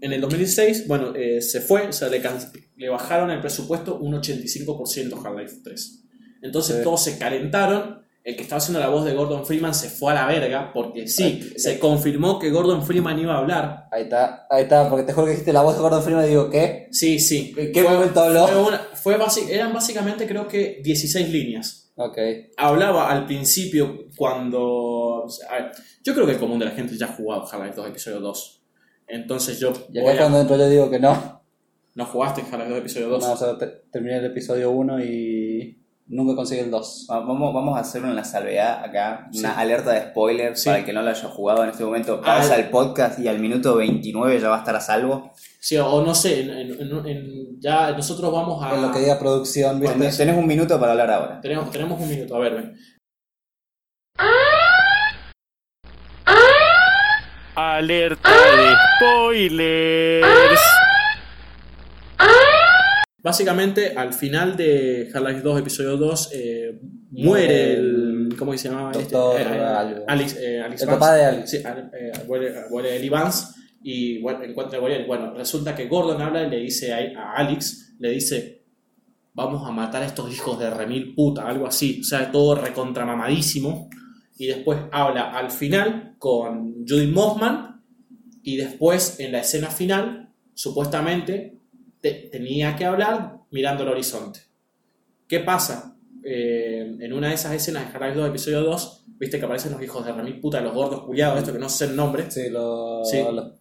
en el 2016, bueno, eh, se fue, o sea, le, bajaron el presupuesto un 85% a Half-Life 3. Entonces Sí. todos se calentaron. El que estaba haciendo la voz de Gordon Freeman se fue a la verga porque sí, se confirmó que Gordon Freeman iba a hablar. Ahí está, ahí está, porque te juro que dijiste la voz de Gordon Freeman y digo, ¿qué? Sí, sí. ¿En qué momento habló? Fue una- fue basi- eran básicamente creo que 16 líneas. Ok. Hablaba al principio cuando... o sea, a ver, yo creo que el común de la gente ya ha jugado Half-Life 2 episodio 2. Entonces yo... Y acá a- cuando entro yo digo que no. ¿No jugaste Half-Life 2 episodio 2? No, o sea, te- terminé el episodio 1 y nunca conseguí el 2. Va- Vamos, vamos a hacer una salvedad acá, Sí. una alerta de spoiler Sí. para el que no lo haya jugado en este momento. Pausa Ah, el podcast y al minuto 29 ya va a estar a salvo. Sí, o no sé, en- en- en- en- ya nosotros vamos a... En lo que diga producción, ¿viste? Tenés, tenés un minuto para hablar ahora. Tenemos, tenemos un minuto, a ver, ven. Alerta de spoilers. Básicamente, al final de Half-Life 2, episodio 2, eh, muere el. ¿Cómo se llamaba? este? Doctor Eh, eh, algo. Alex, eh, Alex El Vance. papá de Alex. Sí, eh, muere, muere Eli Vance y bueno, encuentra a Goriel. Bueno, resulta que Gordon habla y le dice a, a Alex, le dice, vamos a matar a estos hijos de remil puta, algo así. O sea, todo recontramamadísimo. Y después habla al final con Judith Mothman y después en la escena final, supuestamente, te- tenía que hablar mirando el horizonte. ¿Qué pasa? Eh, en una de esas escenas de Half-Life 2, episodio 2, viste que aparecen los hijos de remil puta, los gordos culiados, esto que no sé el nombre. Sí, lo. Sí. lo-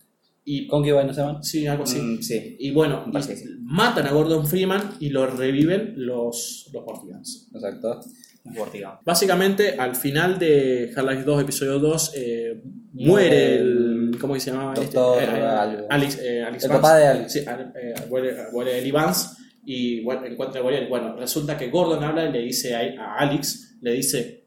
Y Concubine, ¿no se llaman? sí, algo así. Mm, sí. Y bueno, y sí. matan a Gordon Freeman y lo reviven los, los Portigans. Exacto. Básicamente, al final de Half-Life 2, episodio 2, eh, muere el. ¿Cómo que se llamaba? Doctor este? Eh. Alex, eh, Alex El Vance. papá de Alex. Sí, eh, muere, muere Eli Vance y bueno, encuentra a. Bueno, resulta que Gordon habla y le dice a, a Alex, le dice,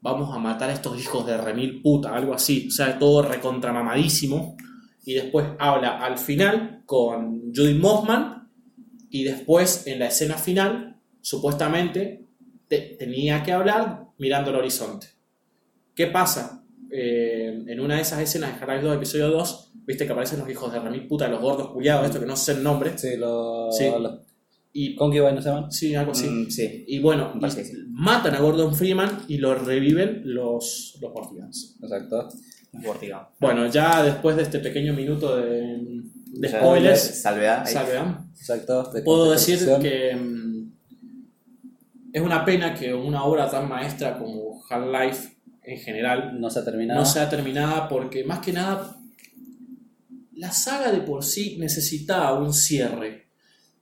vamos a matar a estos hijos de remil puta, algo así. O sea, todo recontramamadísimo. Y después habla al final con Judith Mothman y después en la escena final, supuestamente, te- tenía que hablar mirando el horizonte. ¿Qué pasa? Eh, en una de esas escenas de Half-Life 2, episodio 2, viste que aparecen los hijos de remil puta, los gordos culiados, esto que no sé el nombre. Sí, lo. Sí. lo- Y Concubine, ¿no se llaman? sí, algo así. Mm, sí. Y bueno, y sí. matan a Gordon Freeman y lo reviven los, los Portigans. Exacto. Vortigaunt. Bueno, ya después de este pequeño minuto de, de spoilers, Salvedad. salvedad, Exacto. de puedo decir que mm, es una pena que una obra tan maestra como Half-Life en general No se ha terminado. no sea terminada porque más que nada la saga de por sí necesitaba un cierre.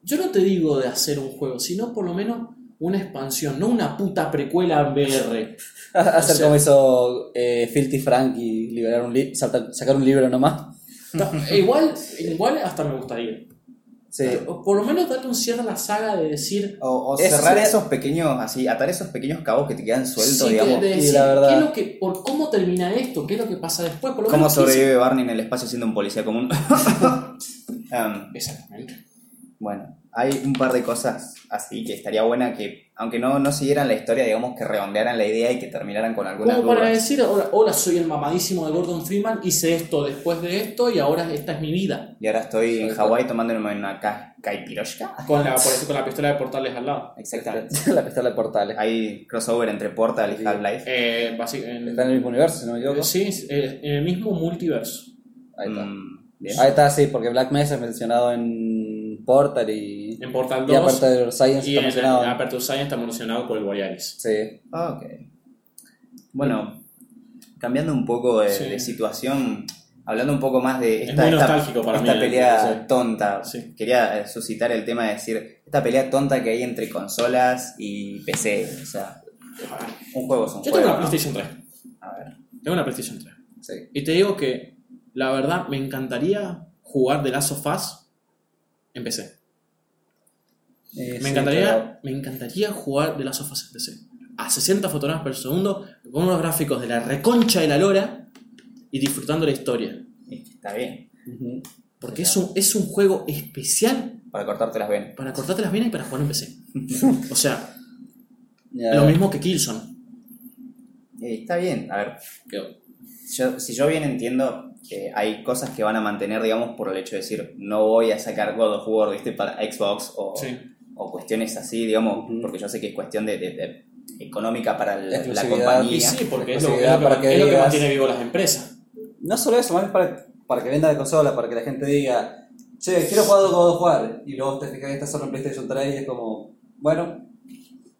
Yo no te digo de hacer un juego, sino por lo menos una expansión, no una puta precuela en VR. <laughs> Hacer O sea- como hizo eh, Filthy Frank y liberar un sacar un libro nomás. Igual, igual hasta me gustaría. Sí. O por lo menos darle un cierre a la saga de decir O, o cerrar sería- esos pequeños, así, atar esos pequeños cabos que te quedan sueltos, sí, digamos. de Y decir, la verdad- ¿qué es lo que, por cómo termina esto, qué es lo que pasa después. Por lo ¿Cómo sobrevive Barney en el espacio siendo un policía común? <laughs> <laughs> Um, Exactamente. Bueno, hay un par de cosas así que estaría buena que, aunque no, no siguieran la historia, digamos que redondearan la idea y que terminaran con algunas Como para decir, hola, hola, soy el mamadísimo de Gordon Freeman, hice esto después de esto y ahora esta es mi vida. Y ahora estoy en Exacto. Hawái tomándome una ca caipiroshka. Con la, <laughs> por ejemplo, con la pistola de portales al lado. Exactamente. <laughs> la pistola de portales. Hay crossover entre Portal y Sí. Half-Life. Eh, en- Está en el mismo universo, si no me equivoco. sí, eh, en el mismo multiverso. Ahí está. Mm. Ahí está, sí, porque Black Mesa es mencionado en Portal y. En Portal Y 2 aparte de Science y está en, mencionado. en Aperture Science está mencionado por el Borealis. Sí. Ah, ok. Bueno, cambiando un poco de, Sí. de situación, hablando un poco más de Es esta, muy esta- para esta mí, pelea sí. tonta. Sí. Quería eh, suscitar el tema de decir, esta pelea tonta que hay entre consolas y PC. O sea, un juego es un Yo juego. tengo una ¿no? PlayStation 3. A ver. Tengo una PlayStation 3. Sí. Y te digo que, la verdad, me encantaría jugar The Last of Us en PC. Eh, Me sí, encantaría, me encantaría jugar The Last of Us en PC. A 60 fotogramas por segundo, con unos gráficos de la reconcha de la lora y disfrutando la historia. Está bien. Porque es un, es un juego especial Para cortarte las venas. para cortarte las venas y para jugar en PC. <laughs> O sea, Ya. lo mismo que Killzone. Eh, está bien. A ver, yo, si yo bien entiendo que hay cosas que van a mantener, digamos, por el hecho de decir, no voy a sacar God of War ¿viste? para Xbox o, Sí. o cuestiones así, digamos, porque yo sé que es cuestión de, de- de económica para la, la compañía. Y sí, porque es lo, es Exclusividad lo que, para que es lo que digas- mantiene vivo las empresas. No solo eso, más para, para que venda de consola, para que la gente diga, che, quiero jugar God of War. Y luego te fijas que está solo en PlayStation 3 y es como, bueno,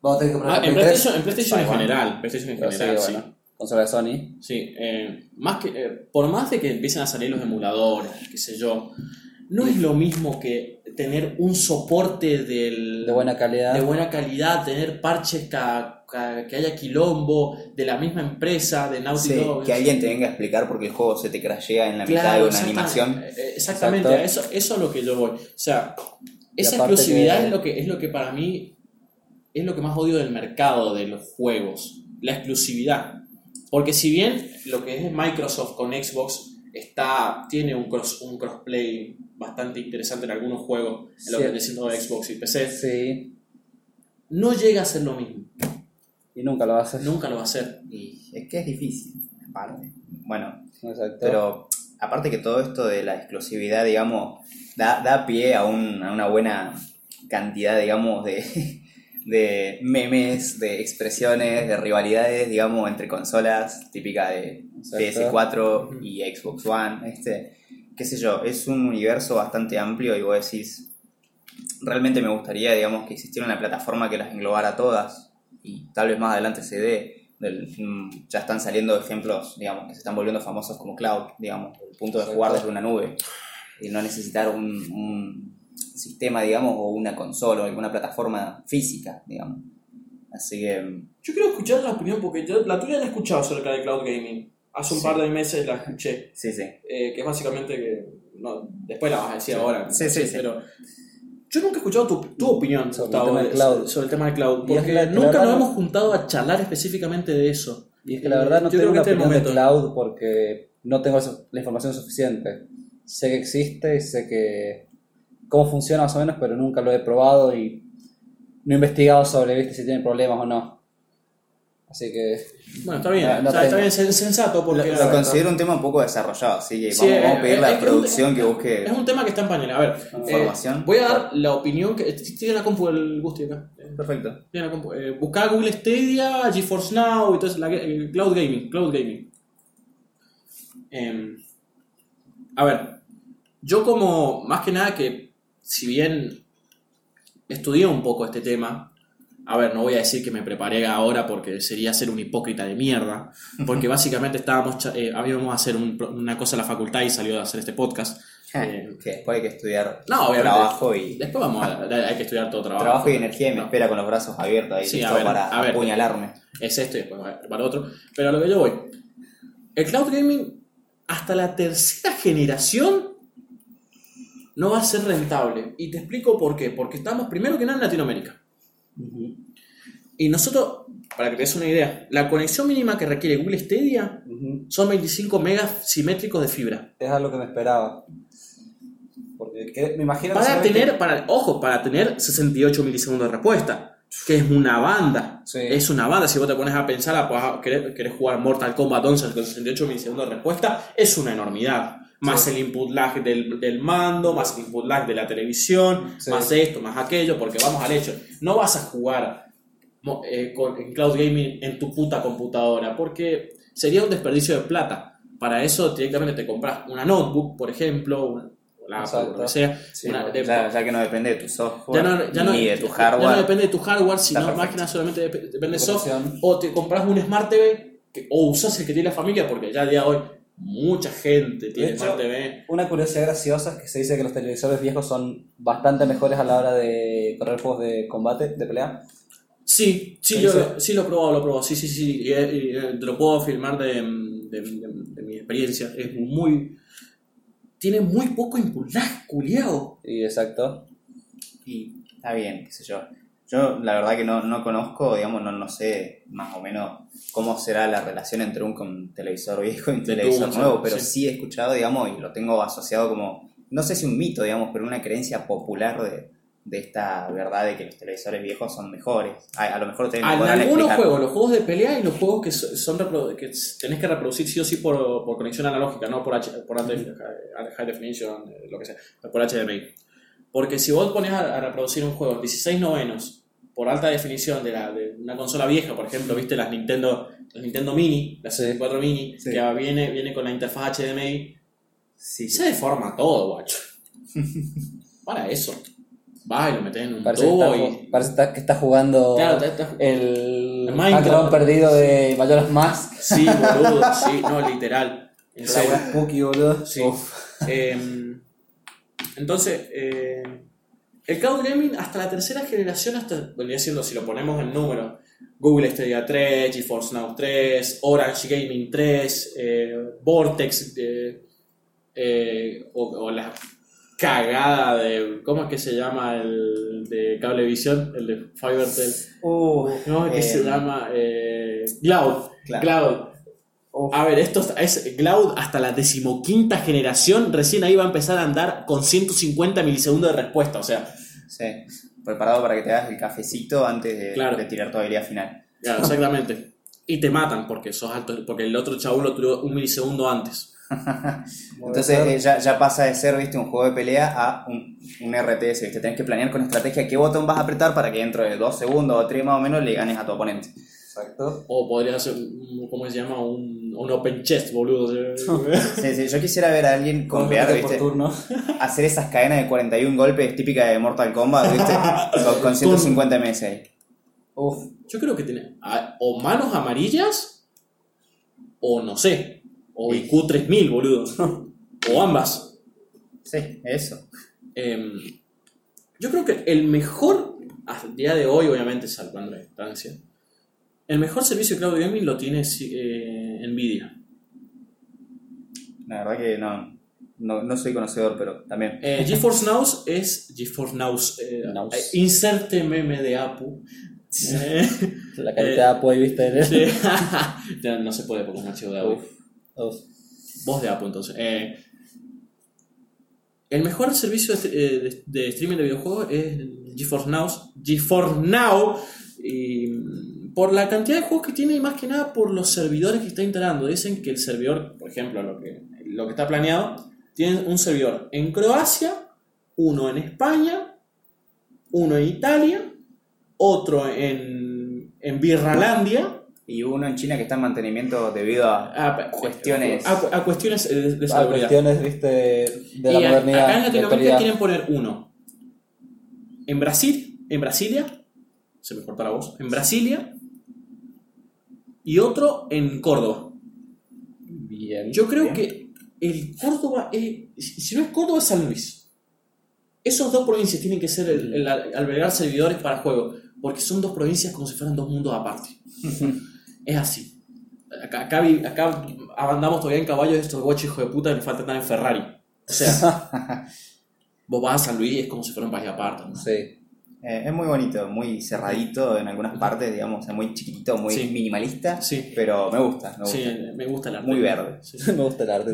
vamos a tener que comprar Ah, la en Play 3. PlayStation, en PlayStation en Bueno, general. PlayStation en pero sí, general, sí. bueno, consola de Sony. Sí, eh, más que, eh, por más de que empiecen a salir los emuladores, qué sé yo, no es lo mismo que tener un soporte del, De buena calidad. de buena calidad, tener parches ca- ca- que haya quilombo de la misma empresa, de Naughty Sí, Dog. que alguien te venga a explicar por qué el juego se te crashea en la mitad Claro, de una animación. eh, Exactamente, Exacto. eso, eso es lo que yo voy. O sea, Y esa exclusividad que- es, lo que, es lo que para mí es lo que más odio del mercado de los juegos, la exclusividad. Porque si bien lo que es Microsoft con Xbox está, tiene un, cross, un crossplay bastante interesante en algunos juegos, en lo Sí. que viene siendo Xbox y PC, Sí, no llega a ser lo mismo. y nunca lo haces. Nunca lo va a hacer. Y es que es difícil, aparte. Bueno, Exacto. pero aparte que todo esto de la exclusividad, digamos, da, da pie a, un- a una buena cantidad, digamos, de, de memes, de expresiones, de rivalidades, digamos, entre consolas, típica de Exacto. PS4 y Xbox One, este, qué sé yo, es un universo bastante amplio y vos decís, realmente me gustaría, digamos, que existiera una plataforma que las englobara todas y tal vez más adelante se dé. Del- mm, ya están saliendo ejemplos, digamos, que se están volviendo famosos como cloud, digamos, el punto de jugar desde una nube y no necesitar un, un sistema, digamos, o una consola o alguna plataforma física, digamos. Así que, mm, Yo quiero escuchar la opinión porque yo la tuya la he escuchado acerca de Cloud Gaming. Hace un Sí. par de meses la escuché. sí, sí. eh, que es básicamente que. No, después la vas a decir ahora. Sí, sí, sí. Pero yo nunca he escuchado tu, tu opinión, Sobre el tema cloud. sobre el tema del cloud. Porque que la- que la nunca verdad nos no- hemos juntado a charlar específicamente de eso. Y es que la verdad no Yo tengo una este opinión de cloud porque no tengo la información suficiente. Sé que existe y sé que cómo funciona más o menos, pero nunca lo he probado y no he investigado sobre ¿viste? si tiene problemas o no. Así que Bueno, está bien, No, no o sea, está bien, sen- sensato porque. Lo, lo considero un tema un poco desarrollado, así que Sí, vamos, eh, vamos a pedir eh, la es que un- producción que busque Es un tema que está en pañales. A ver, eh, información. voy a dar la opinión que. Tiene la compu el Gusti acá. Eh, Perfecto. tiene la compu. Eh, buscá Google Stadia, GeForce Now y todo eso, la- eh, Cloud Gaming. Cloud Gaming. Em, a ver, yo como, más que nada que, si bien estudié un poco este tema, a ver, no voy a decir que me preparé ahora porque sería ser un hipócrita de mierda, porque <laughs> básicamente estábamos, eh, habíamos a hacer un una cosa en la facultad y salió a hacer este podcast. Eh, que después hay que estudiar no, obviamente. trabajo y Después vamos a, <laughs> hay que estudiar todo trabajo. trabajo y energía y me No. espera con los brazos abiertos ahí Sí, a ver, para a ver. apuñalarme. es esto y después para otro. Pero a lo que yo voy. El cloud gaming, hasta la tercera generación, no va a ser rentable. Y te explico por qué. Porque estamos primero que nada en Latinoamérica. Y nosotros, para que te des una idea, la conexión mínima que requiere Google Stadia Ujú. son 25 megas simétricos de fibra. Es algo que me esperaba. Porque que- me imagino que Para tener, para, ojo, para tener 68 milisegundos de respuesta. Que es una banda. Sí. Es una banda. Si vos te pones a pensar, a- a- querés, querés jugar Mortal Kombat 11 con 68 milisegundos de respuesta, es una enormidad. Más el input lag del, del mando, más el input lag de la televisión, Sí. más esto, más aquello, porque vamos al hecho. No vas a jugar eh, con, en cloud gaming en tu puta computadora, porque sería un desperdicio de plata. Para eso directamente te compras una notebook, por ejemplo, una, Exacto. lo que sea. Sí, una- de- Ya, ya que no depende de tu software ya no, ya no- ni de tu ya hardware. no depende de tu hardware, sino perfecto. nada solamente dep- depende de software. O te compras un Smart TV que- o usas el que tiene la familia, porque ya a día de hoy mucha gente tiene De hecho, Smart TV. Una curiosidad graciosa es que se dice que los televisores viejos son bastante mejores a la hora de correr juegos de combate, de pelea. Sí, sí, lo, sí lo he probado, lo he probado, sí, sí, sí, y, y, eh, te lo puedo afirmar de, de- de- de mi experiencia. Es muy. Tiene muy poco input lag, culiao. Y exacto. Y está bien, qué sé yo. Yo la verdad que no, no conozco, digamos, no, no sé más o menos cómo será la relación entre un con- televisor viejo y un televisor nuevo, pero sí. sí. he escuchado, digamos, y lo tengo asociado como, no sé si un mito, digamos, pero una creencia popular de, de esta verdad de que los televisores viejos son mejores. A, a lo mejor podrán algunos juegos, los juegos de pelea y los juegos que so- son que tenés que reproducir sí o sí por, por conexión analógica, no por, H, por high definition, eh, lo que sea, por HDMI. Porque si vos pones a, a reproducir un juego en 16 novenos por alta definición de, la, de una consola vieja, por ejemplo, viste las Nintendo, las Nintendo Mini, las Sí. 64 Mini, Sí. que viene, viene con la interfaz HDMI, Sí, se deforma todo, guacho. <laughs> Para eso. Vas y lo metes en un Parece, que tubo está, y... parece que está- está jugando Claro, te- te- el El Minecraft. Perdido de Majora's Mask. Sí, boludo, <laughs> sí, no, literal. En La serio. wea spooky, boludo. Sí. Em, entonces, eh, el cloud gaming hasta la tercera generación, hasta vendría siendo, si lo ponemos en número, Google Stadia 3, GeForce Now 3, Orange Gaming 3, eh, Vortex, eh, eh, o, o la cagada de, ¿cómo es que se llama el de Cablevisión? El de Fivertel. Uh, ¿Cómo es que Eh, se llama? Eh, Cloud. Cloud. Cloud. A ver, esto es Cloud hasta la decimoquinta generación, recién ahí va a empezar a andar con 150 milisegundos de respuesta, o sea, Sí, preparado para que te hagas el cafecito antes de, Claro. de tirar tu habilidad final. claro, exactamente. Y te matan porque sos alto, porque el otro chabón lo tiró un milisegundo antes. <laughs> Entonces eh, ya, ya pasa de ser, viste, un juego de pelea a un, un RTS, viste, tenés que planear con estrategia qué botón vas a apretar para que dentro de dos segundos o tres más o menos le ganes a tu oponente. Exacto. O podría ser, un- ¿cómo se llama? Un, un open chest, boludo. Sí, sí, yo quisiera ver a alguien convear, por viste, turno. hacer esas cadenas de 41 golpes típicas de Mortal Kombat, viste, <laughs> con, con 150 ms ahí. Uf. Yo creo que tiene o manos amarillas o no sé, o IQ 3000, boludo. o ambas. Sí, eso. Em, yo creo que el mejor, hasta el día de hoy, obviamente salvando la distancia, el mejor servicio de cloud gaming lo tiene eh, Nvidia. La verdad que no, no, no soy conocedor, pero también. Eh, GeForce Now es GeForce Now. eh, eh, inserte meme de Apu. Eh, <laughs> La carita de Apu ahí, viste. en <laughs> sí. el- <laughs> Ya no se puede porque es un archivo de audio. Uf. Uf. Voz de Apu, entonces. Eh, el mejor servicio de, eh, de- de streaming de videojuegos es GeForce Now. GeForce Now. Y por la cantidad de juegos que tiene y más que nada por los servidores que está instalando. Dicen que el servidor, por ejemplo, lo que, lo que está planeado, tiene un servidor en Croacia, uno en España, uno en Italia, otro en, en Birralandia y uno en China que está en mantenimiento debido a A, cuestiones. a, a cuestiones de, de A seguridad. cuestiones, viste, de la y a- modernidad. acá en Latinoamérica quieren poner uno. En Brasil, en Brasilia, se me cortó la voz, en Brasilia y otro en Córdoba. Bien. Yo creo Bien. que el Córdoba es, si no es Córdoba es San Luis. Esos dos provincias tienen que ser el, el albergar servidores para juegos, porque son dos provincias como si fueran dos mundos aparte. <laughs> es así. Acá, acá, andamos todavía en caballos estos guachos hijos de puta que nos falta estar en Ferrari. O sea, <laughs> vos vas a San Luis y es como si fuera un país aparte. ¿no? Sí. Eh, es muy bonito, muy cerradito en algunas partes, digamos, es muy chiquitito, muy Sí. minimalista, Sí. pero me gusta, me gusta. Sí, me gusta el arte. Muy verde. Sí. <laughs> Me gusta el <laughs> arte.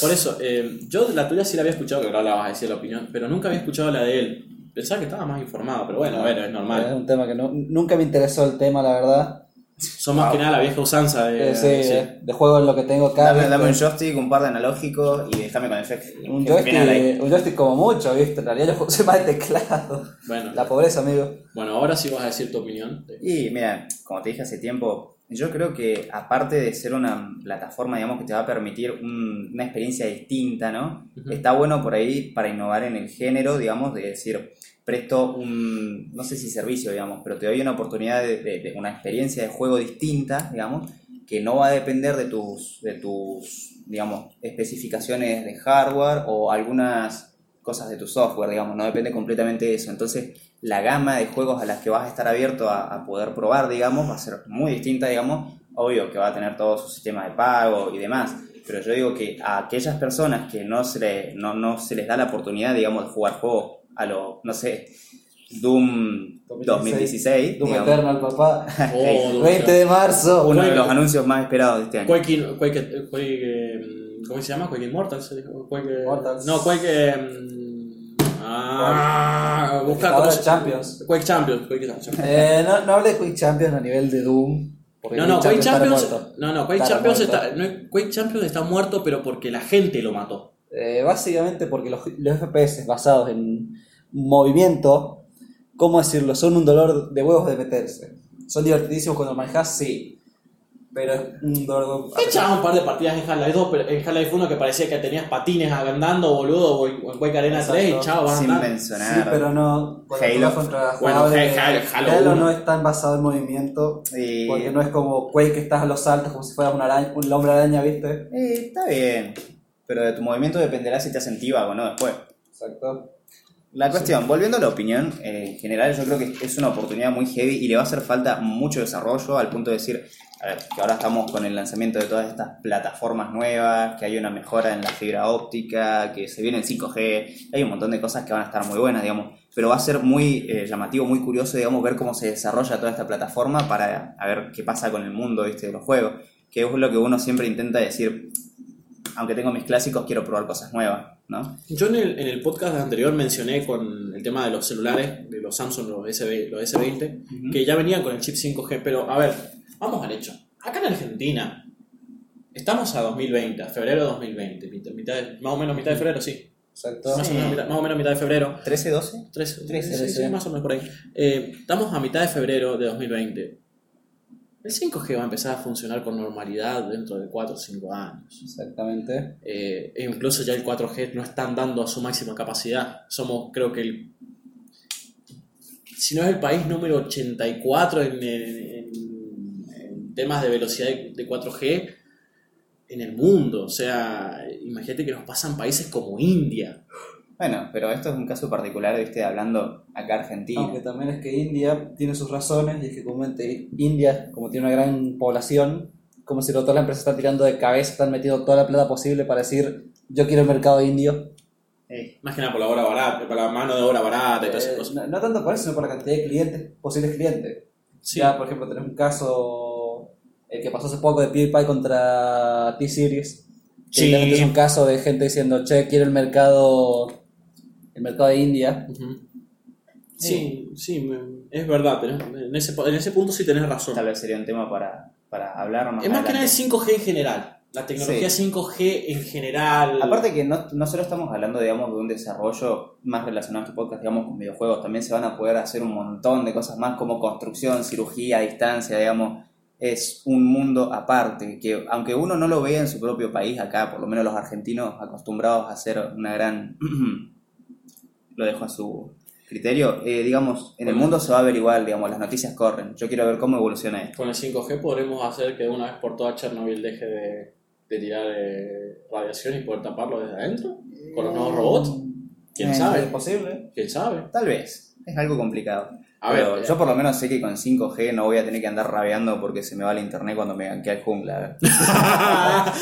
Por eso, eh, yo la tuya sí la había escuchado, que ahora la vas a decir la opinión, pero nunca había escuchado la de él. Pensaba que estaba más informado, pero bueno, a ver, es Es normal. un tema que no- nunca me interesó el tema, la verdad. Son más que nada la vieja usanza de... Eh, sí, sí. de, juego es lo que tengo acá. Dame, un joystick, un par de analógicos y déjame con el jefe. Un joystick, un joystick como mucho, ¿viste? En realidad yo soy <laughs> más de teclado. Bueno, La pobreza, amigo. bueno, ahora sí vas a decir tu opinión. Y mira, como te dije hace tiempo, yo creo que aparte de ser una plataforma, digamos, que te va a permitir un- una experiencia distinta, ¿no? Está bueno por ahí para innovar en el género, digamos, de decir, presto un, no sé si servicio, digamos, pero te doy una oportunidad de, una experiencia de juego distinta, digamos, que no va a depender de tus, de tus, digamos, especificaciones de hardware o algunas cosas de tu software, digamos, no depende completamente de eso. Entonces, la gama de juegos a las que vas a estar abierto a, poder probar, digamos, va a ser muy distinta, digamos, obvio que va a tener todo su sistema de pago y demás, pero yo digo que a aquellas personas que no se, no, no se les da la oportunidad, digamos, de jugar juegos a lo, no sé, Doom 2016, Doom digamos, Eternal, papá. <laughs> Oh, 20 de marzo. uno de Quake- los anuncios más esperados de este año. Quake, Quake, Quake, eh, ¿Cómo se llama? Quake Immortals. Quake, Immortals. No, Quake... eh, ah, busca se- Champions. Quake Champions. Quake Champions. Eh, no, no hable de Quick Champions a nivel de Doom. porque No, no, Quake está Champions, no, no, Quake Está Champions, está, no, Quake Champions está muerto, pero porque la gente lo mató. Eh, básicamente porque los, los FPS basados en movimiento, ¿cómo decirlo? Son un dolor de huevos de meterse. Son divertidísimos cuando manejas, sí. Pero es un dolor de echaba un par de partidas en Half-Life 2, pero en Half-Life 1 que parecía que tenías patines andando, boludo, o en Quake Arena Exacto. 3 y chao, vas Sin andar. mencionar. Sí, pero no. Halo. contra Bueno, Halo- Halo Halo 1. no es tan basado en movimiento. Y- Porque no es como Quake que estás a los saltos como si fueras una araña, un hombre araña, ¿viste? Eh, está bien, pero de tu movimiento dependerá si te hacen o no después. Exacto. La cuestión, volviendo a la opinión, eh, en general yo creo que es una oportunidad muy heavy y le va a hacer falta mucho desarrollo al punto de decir, a ver, que ahora estamos con el lanzamiento de todas estas plataformas nuevas, que hay una mejora en la fibra óptica, que se viene el 5G, hay un montón de cosas que van a estar muy buenas, digamos, pero va a ser muy eh, llamativo, muy curioso, digamos, ver cómo se desarrolla toda esta plataforma para a ver qué pasa con el mundo, ¿viste? de los juegos, que es lo que uno siempre intenta decir, aunque tengo mis clásicos, quiero probar cosas nuevas, ¿no? Yo en el, en el podcast anterior mencioné con el tema de los celulares, de los Samsung, los, S20, los S20, que ya venían con el chip 5G, pero a ver, vamos al hecho. Acá en Argentina, estamos a 2020, a febrero de 2020, mitad, de- más o menos mitad de febrero, sí. Exacto. Más, o menos, mitad- más o menos mitad de febrero. 13, 12. Tres, Trece, sí, sí, sí. más o menos por ahí. Eh, estamos a mitad de febrero de 2020. El 5G va a empezar a funcionar con normalidad dentro de 4 o 5 años. Exactamente. Eh, e incluso ya el 4G no están dando a su máxima capacidad. Somos, creo que, el, si no es el país número 84 en, en- en- en temas de velocidad de, de 4G en el mundo. O sea, imagínate que nos pasan países como India. Bueno, pero esto es un caso particular, viste, hablando acá Argentina. Aunque también es que India tiene sus razones y es que comúnmente India, como tiene una gran población, como si todas las empresas están tirando de cabeza, están metiendo toda la plata posible para decir yo quiero el mercado indio. Eh, Más que nada por la hora barata, por la mano de obra barata y todas esas Eh, cosas. no, no tanto por eso, sino por la cantidad de clientes, posibles clientes. Sí. Ya, por ejemplo, tenés un caso el que pasó hace poco de PewDiePie contra T-Series. Que Sí. es un caso de gente diciendo, che, quiero el mercado, el mercado de India. Sí, sí, me- es verdad, tenés- en ese, en ese punto sí tenés razón. tal vez sería un tema para, para hablar más Es más que nada el adelante. 5G en general. La tecnología 5G en general. Aparte que no, no solo estamos hablando, digamos, de un desarrollo más relacionado a este podcast, digamos, con videojuegos, también se van a poder hacer un montón de cosas más como construcción, cirugía a distancia, digamos, es un mundo aparte, que aunque uno no lo vea en su propio país, acá, por lo menos los argentinos acostumbrados a hacer una gran... <clears throat> lo dejo a su criterio, eh, digamos, en el mundo se va a ver igual, digamos, las noticias corren. Yo quiero ver cómo evoluciona esto. Con el 5G podremos hacer que una vez por todas Chernobyl deje de, de tirar eh, radiación y poder taparlo desde adentro. Con los nuevos robots. ¿Quién Eh, sabe? ¿Es posible? ¿Quién sabe? Tal vez. Es algo complicado. A Pero ver, yo por lo menos sé que con 5G no voy a tener que andar rabeando porque se me va el internet cuando me ganquea el jungla. <laughs>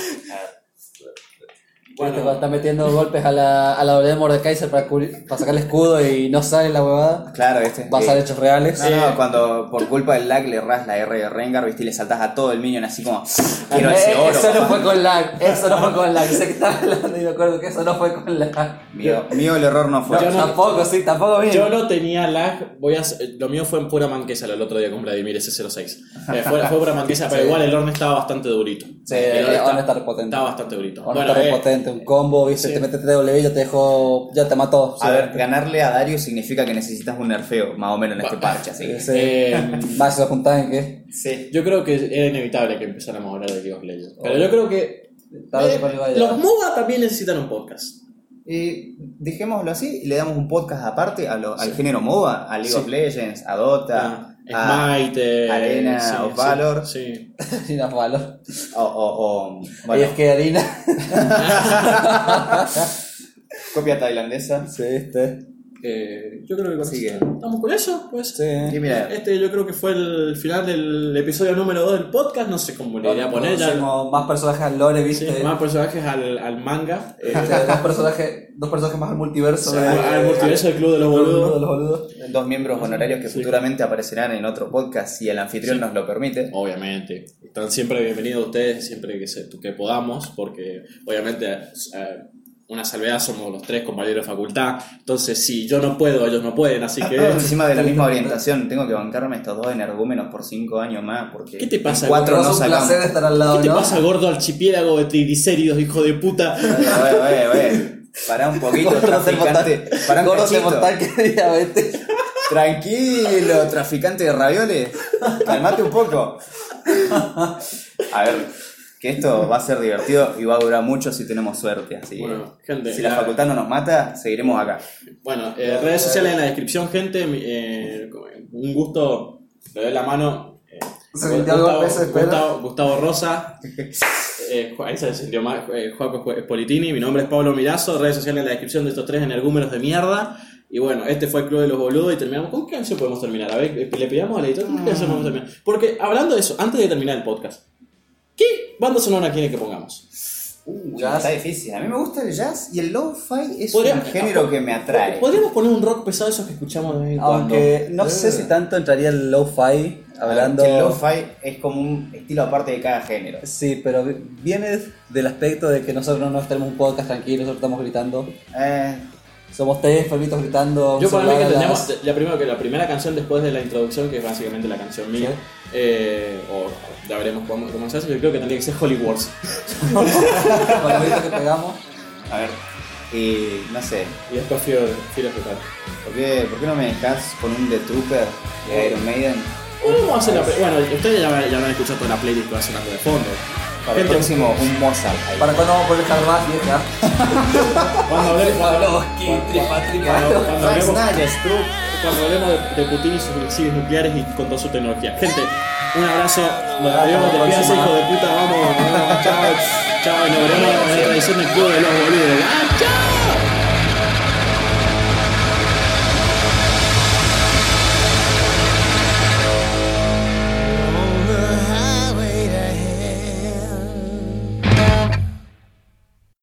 a. Bueno, está metiendo golpes a la, a la W de Mordekaiser para, cubrir- para sacar el escudo y no sale la huevada. Claro, este. Basar eh, hechos reales. No, no, cuando por culpa del lag le ras la R de Rengar, viste, y le saltas a todo el minion así como, <laughs> quiero ese oro. Eso no papá". fue con lag, eso no fue con lag. Sé que estaba hablando y me acuerdo que eso no fue con lag. Mío, mío el error no fue. Yo no- tampoco, sí, tampoco bien. yo no tenía lag. Voy a, hacer- lo mío fue en pura manquesa el otro día con Vladimir S06. Eh, fue, fue pura manquesa, pero <laughs> igual el horno estaba bastante durito. Sí, el ahora horno está repotente. Estaba bastante durito. Ahora Bueno, está eh, un combo, viste, sí. te metes TW y ya te dejó, ya te mató. A ver, ganarle a Darius significa que necesitas un nerfeo, más o menos en este parche, así que. Sí. <laughs> eh, Más lo en qué. Sí. yo creo que era inevitable que empezáramos a hablar de League of Legends. Pero yo creo que eh, los. MOBA también necesitan un podcast. Y dejémoslo así y le damos un podcast aparte a lo- al género MOBA, a League of Legends, a Dota, a, Smite, eh, Arena sí, Valor. Sí. <laughs> Es malo. o, o, o- Y bueno, es que harina. <laughs> copia tailandesa. Sí, este. Eh, yo creo que con eso estamos con eso, pues. Sí. Y mira, Este yo creo que fue el final del episodio número 2 del podcast, no sé cómo le iría a poner ya. Más personajes al lore, Sí, viste. más personajes al, al manga, eh, dos, personajes, dos personajes más al multiverso. al multiverso del Club de los de Boludos. los boludos. dos miembros honorarios que futuramente aparecerán en otro podcast si el anfitrión nos lo permite. Obviamente. Están siempre bienvenidos ustedes, siempre que, se, que podamos, porque obviamente eh, una salvedad somos los tres compañeros de facultad. Entonces, si yo no puedo, ellos no pueden, así que. <laughs> Encima de la misma <laughs> orientación, tengo que bancarme estos dos energúmenos por cinco años más porque ¿Qué te pasa, cuatro no es un placer estar al lado, ¿Qué te ¿no? pasa, gordo archipiélago de triglicéridos, hijo de puta? Oye, oye, oye, Pará un poquito, traficante. Pará un gordo montar que diabetes. Tranquilo, traficante de ravioles. Calmate un poco. A ver, que esto va a ser divertido y va a durar mucho si tenemos suerte. Así que Bueno, gente, si la la- facultad no nos mata, seguiremos acá. Bueno, eh, redes sociales en la descripción, gente. eh, un gusto, le doy la mano. eh, Gustavo. Gustavo, Gustavo Rosa. <laughs> eh, ahí se sintió. Eh, Juaco Politini. Mi nombre es Pablo Mirazo. Redes sociales en la descripción de estos tres energúmenos de mierda. Y bueno, este fue el Club de los Boludos y terminamos. ¿Con qué canción podemos terminar? A ver, le pidamos al editor. ¿Con qué canción podemos terminar? Porque hablando de eso, antes de terminar el podcast, ¿qué banda sonora quiere que pongamos? Jazz. Está difícil. A mí me gusta el jazz y el lo-fi es un género que me atrae. Podríamos poner un rock pesado, esos que escuchamos de vez en cuando. Aunque no sé si tanto entraría el lo-fi hablando. Que el lo-fi es como un estilo aparte de cada género. Sí, pero vi- viene del aspecto de que nosotros no tenemos un podcast tranquilo, nosotros estamos gritando. Eh, Somos tres perritos gritando. Yo para mí que las- la, primero que la primera canción después de la introducción, que es básicamente la canción mía, eh, o ya veremos cómo, cómo se hace, yo creo que tendría que ser Holy Wars. <laughs> los gritos que pegamos. a ver, y no sé, Y después Fear, Fear. ¿por qué, por qué no me dejas con un The Trooper de Iron Maiden? Bueno, vamos a hacer la play- bueno, ustedes ya, ya habrán escuchado toda la playlist que va sonando de fondo. Para el Gente, próximo, un Mozart. ahí. ¿Para cuándo vamos a poner Hard vieja? <laughs> Cuando hablemos, cuando, Pavlovsky, cuando- hablemos- Snyder, Struck. cuando hablemos de, de Putin y sus misiles nucleares y con toda su tecnología. Gente, un abrazo, nos vemos, despídense, hijo de puta, vamos, nos vemos, chao, chao, y nos veremos en la tradición del club de los boludos. ¡Ah, chao!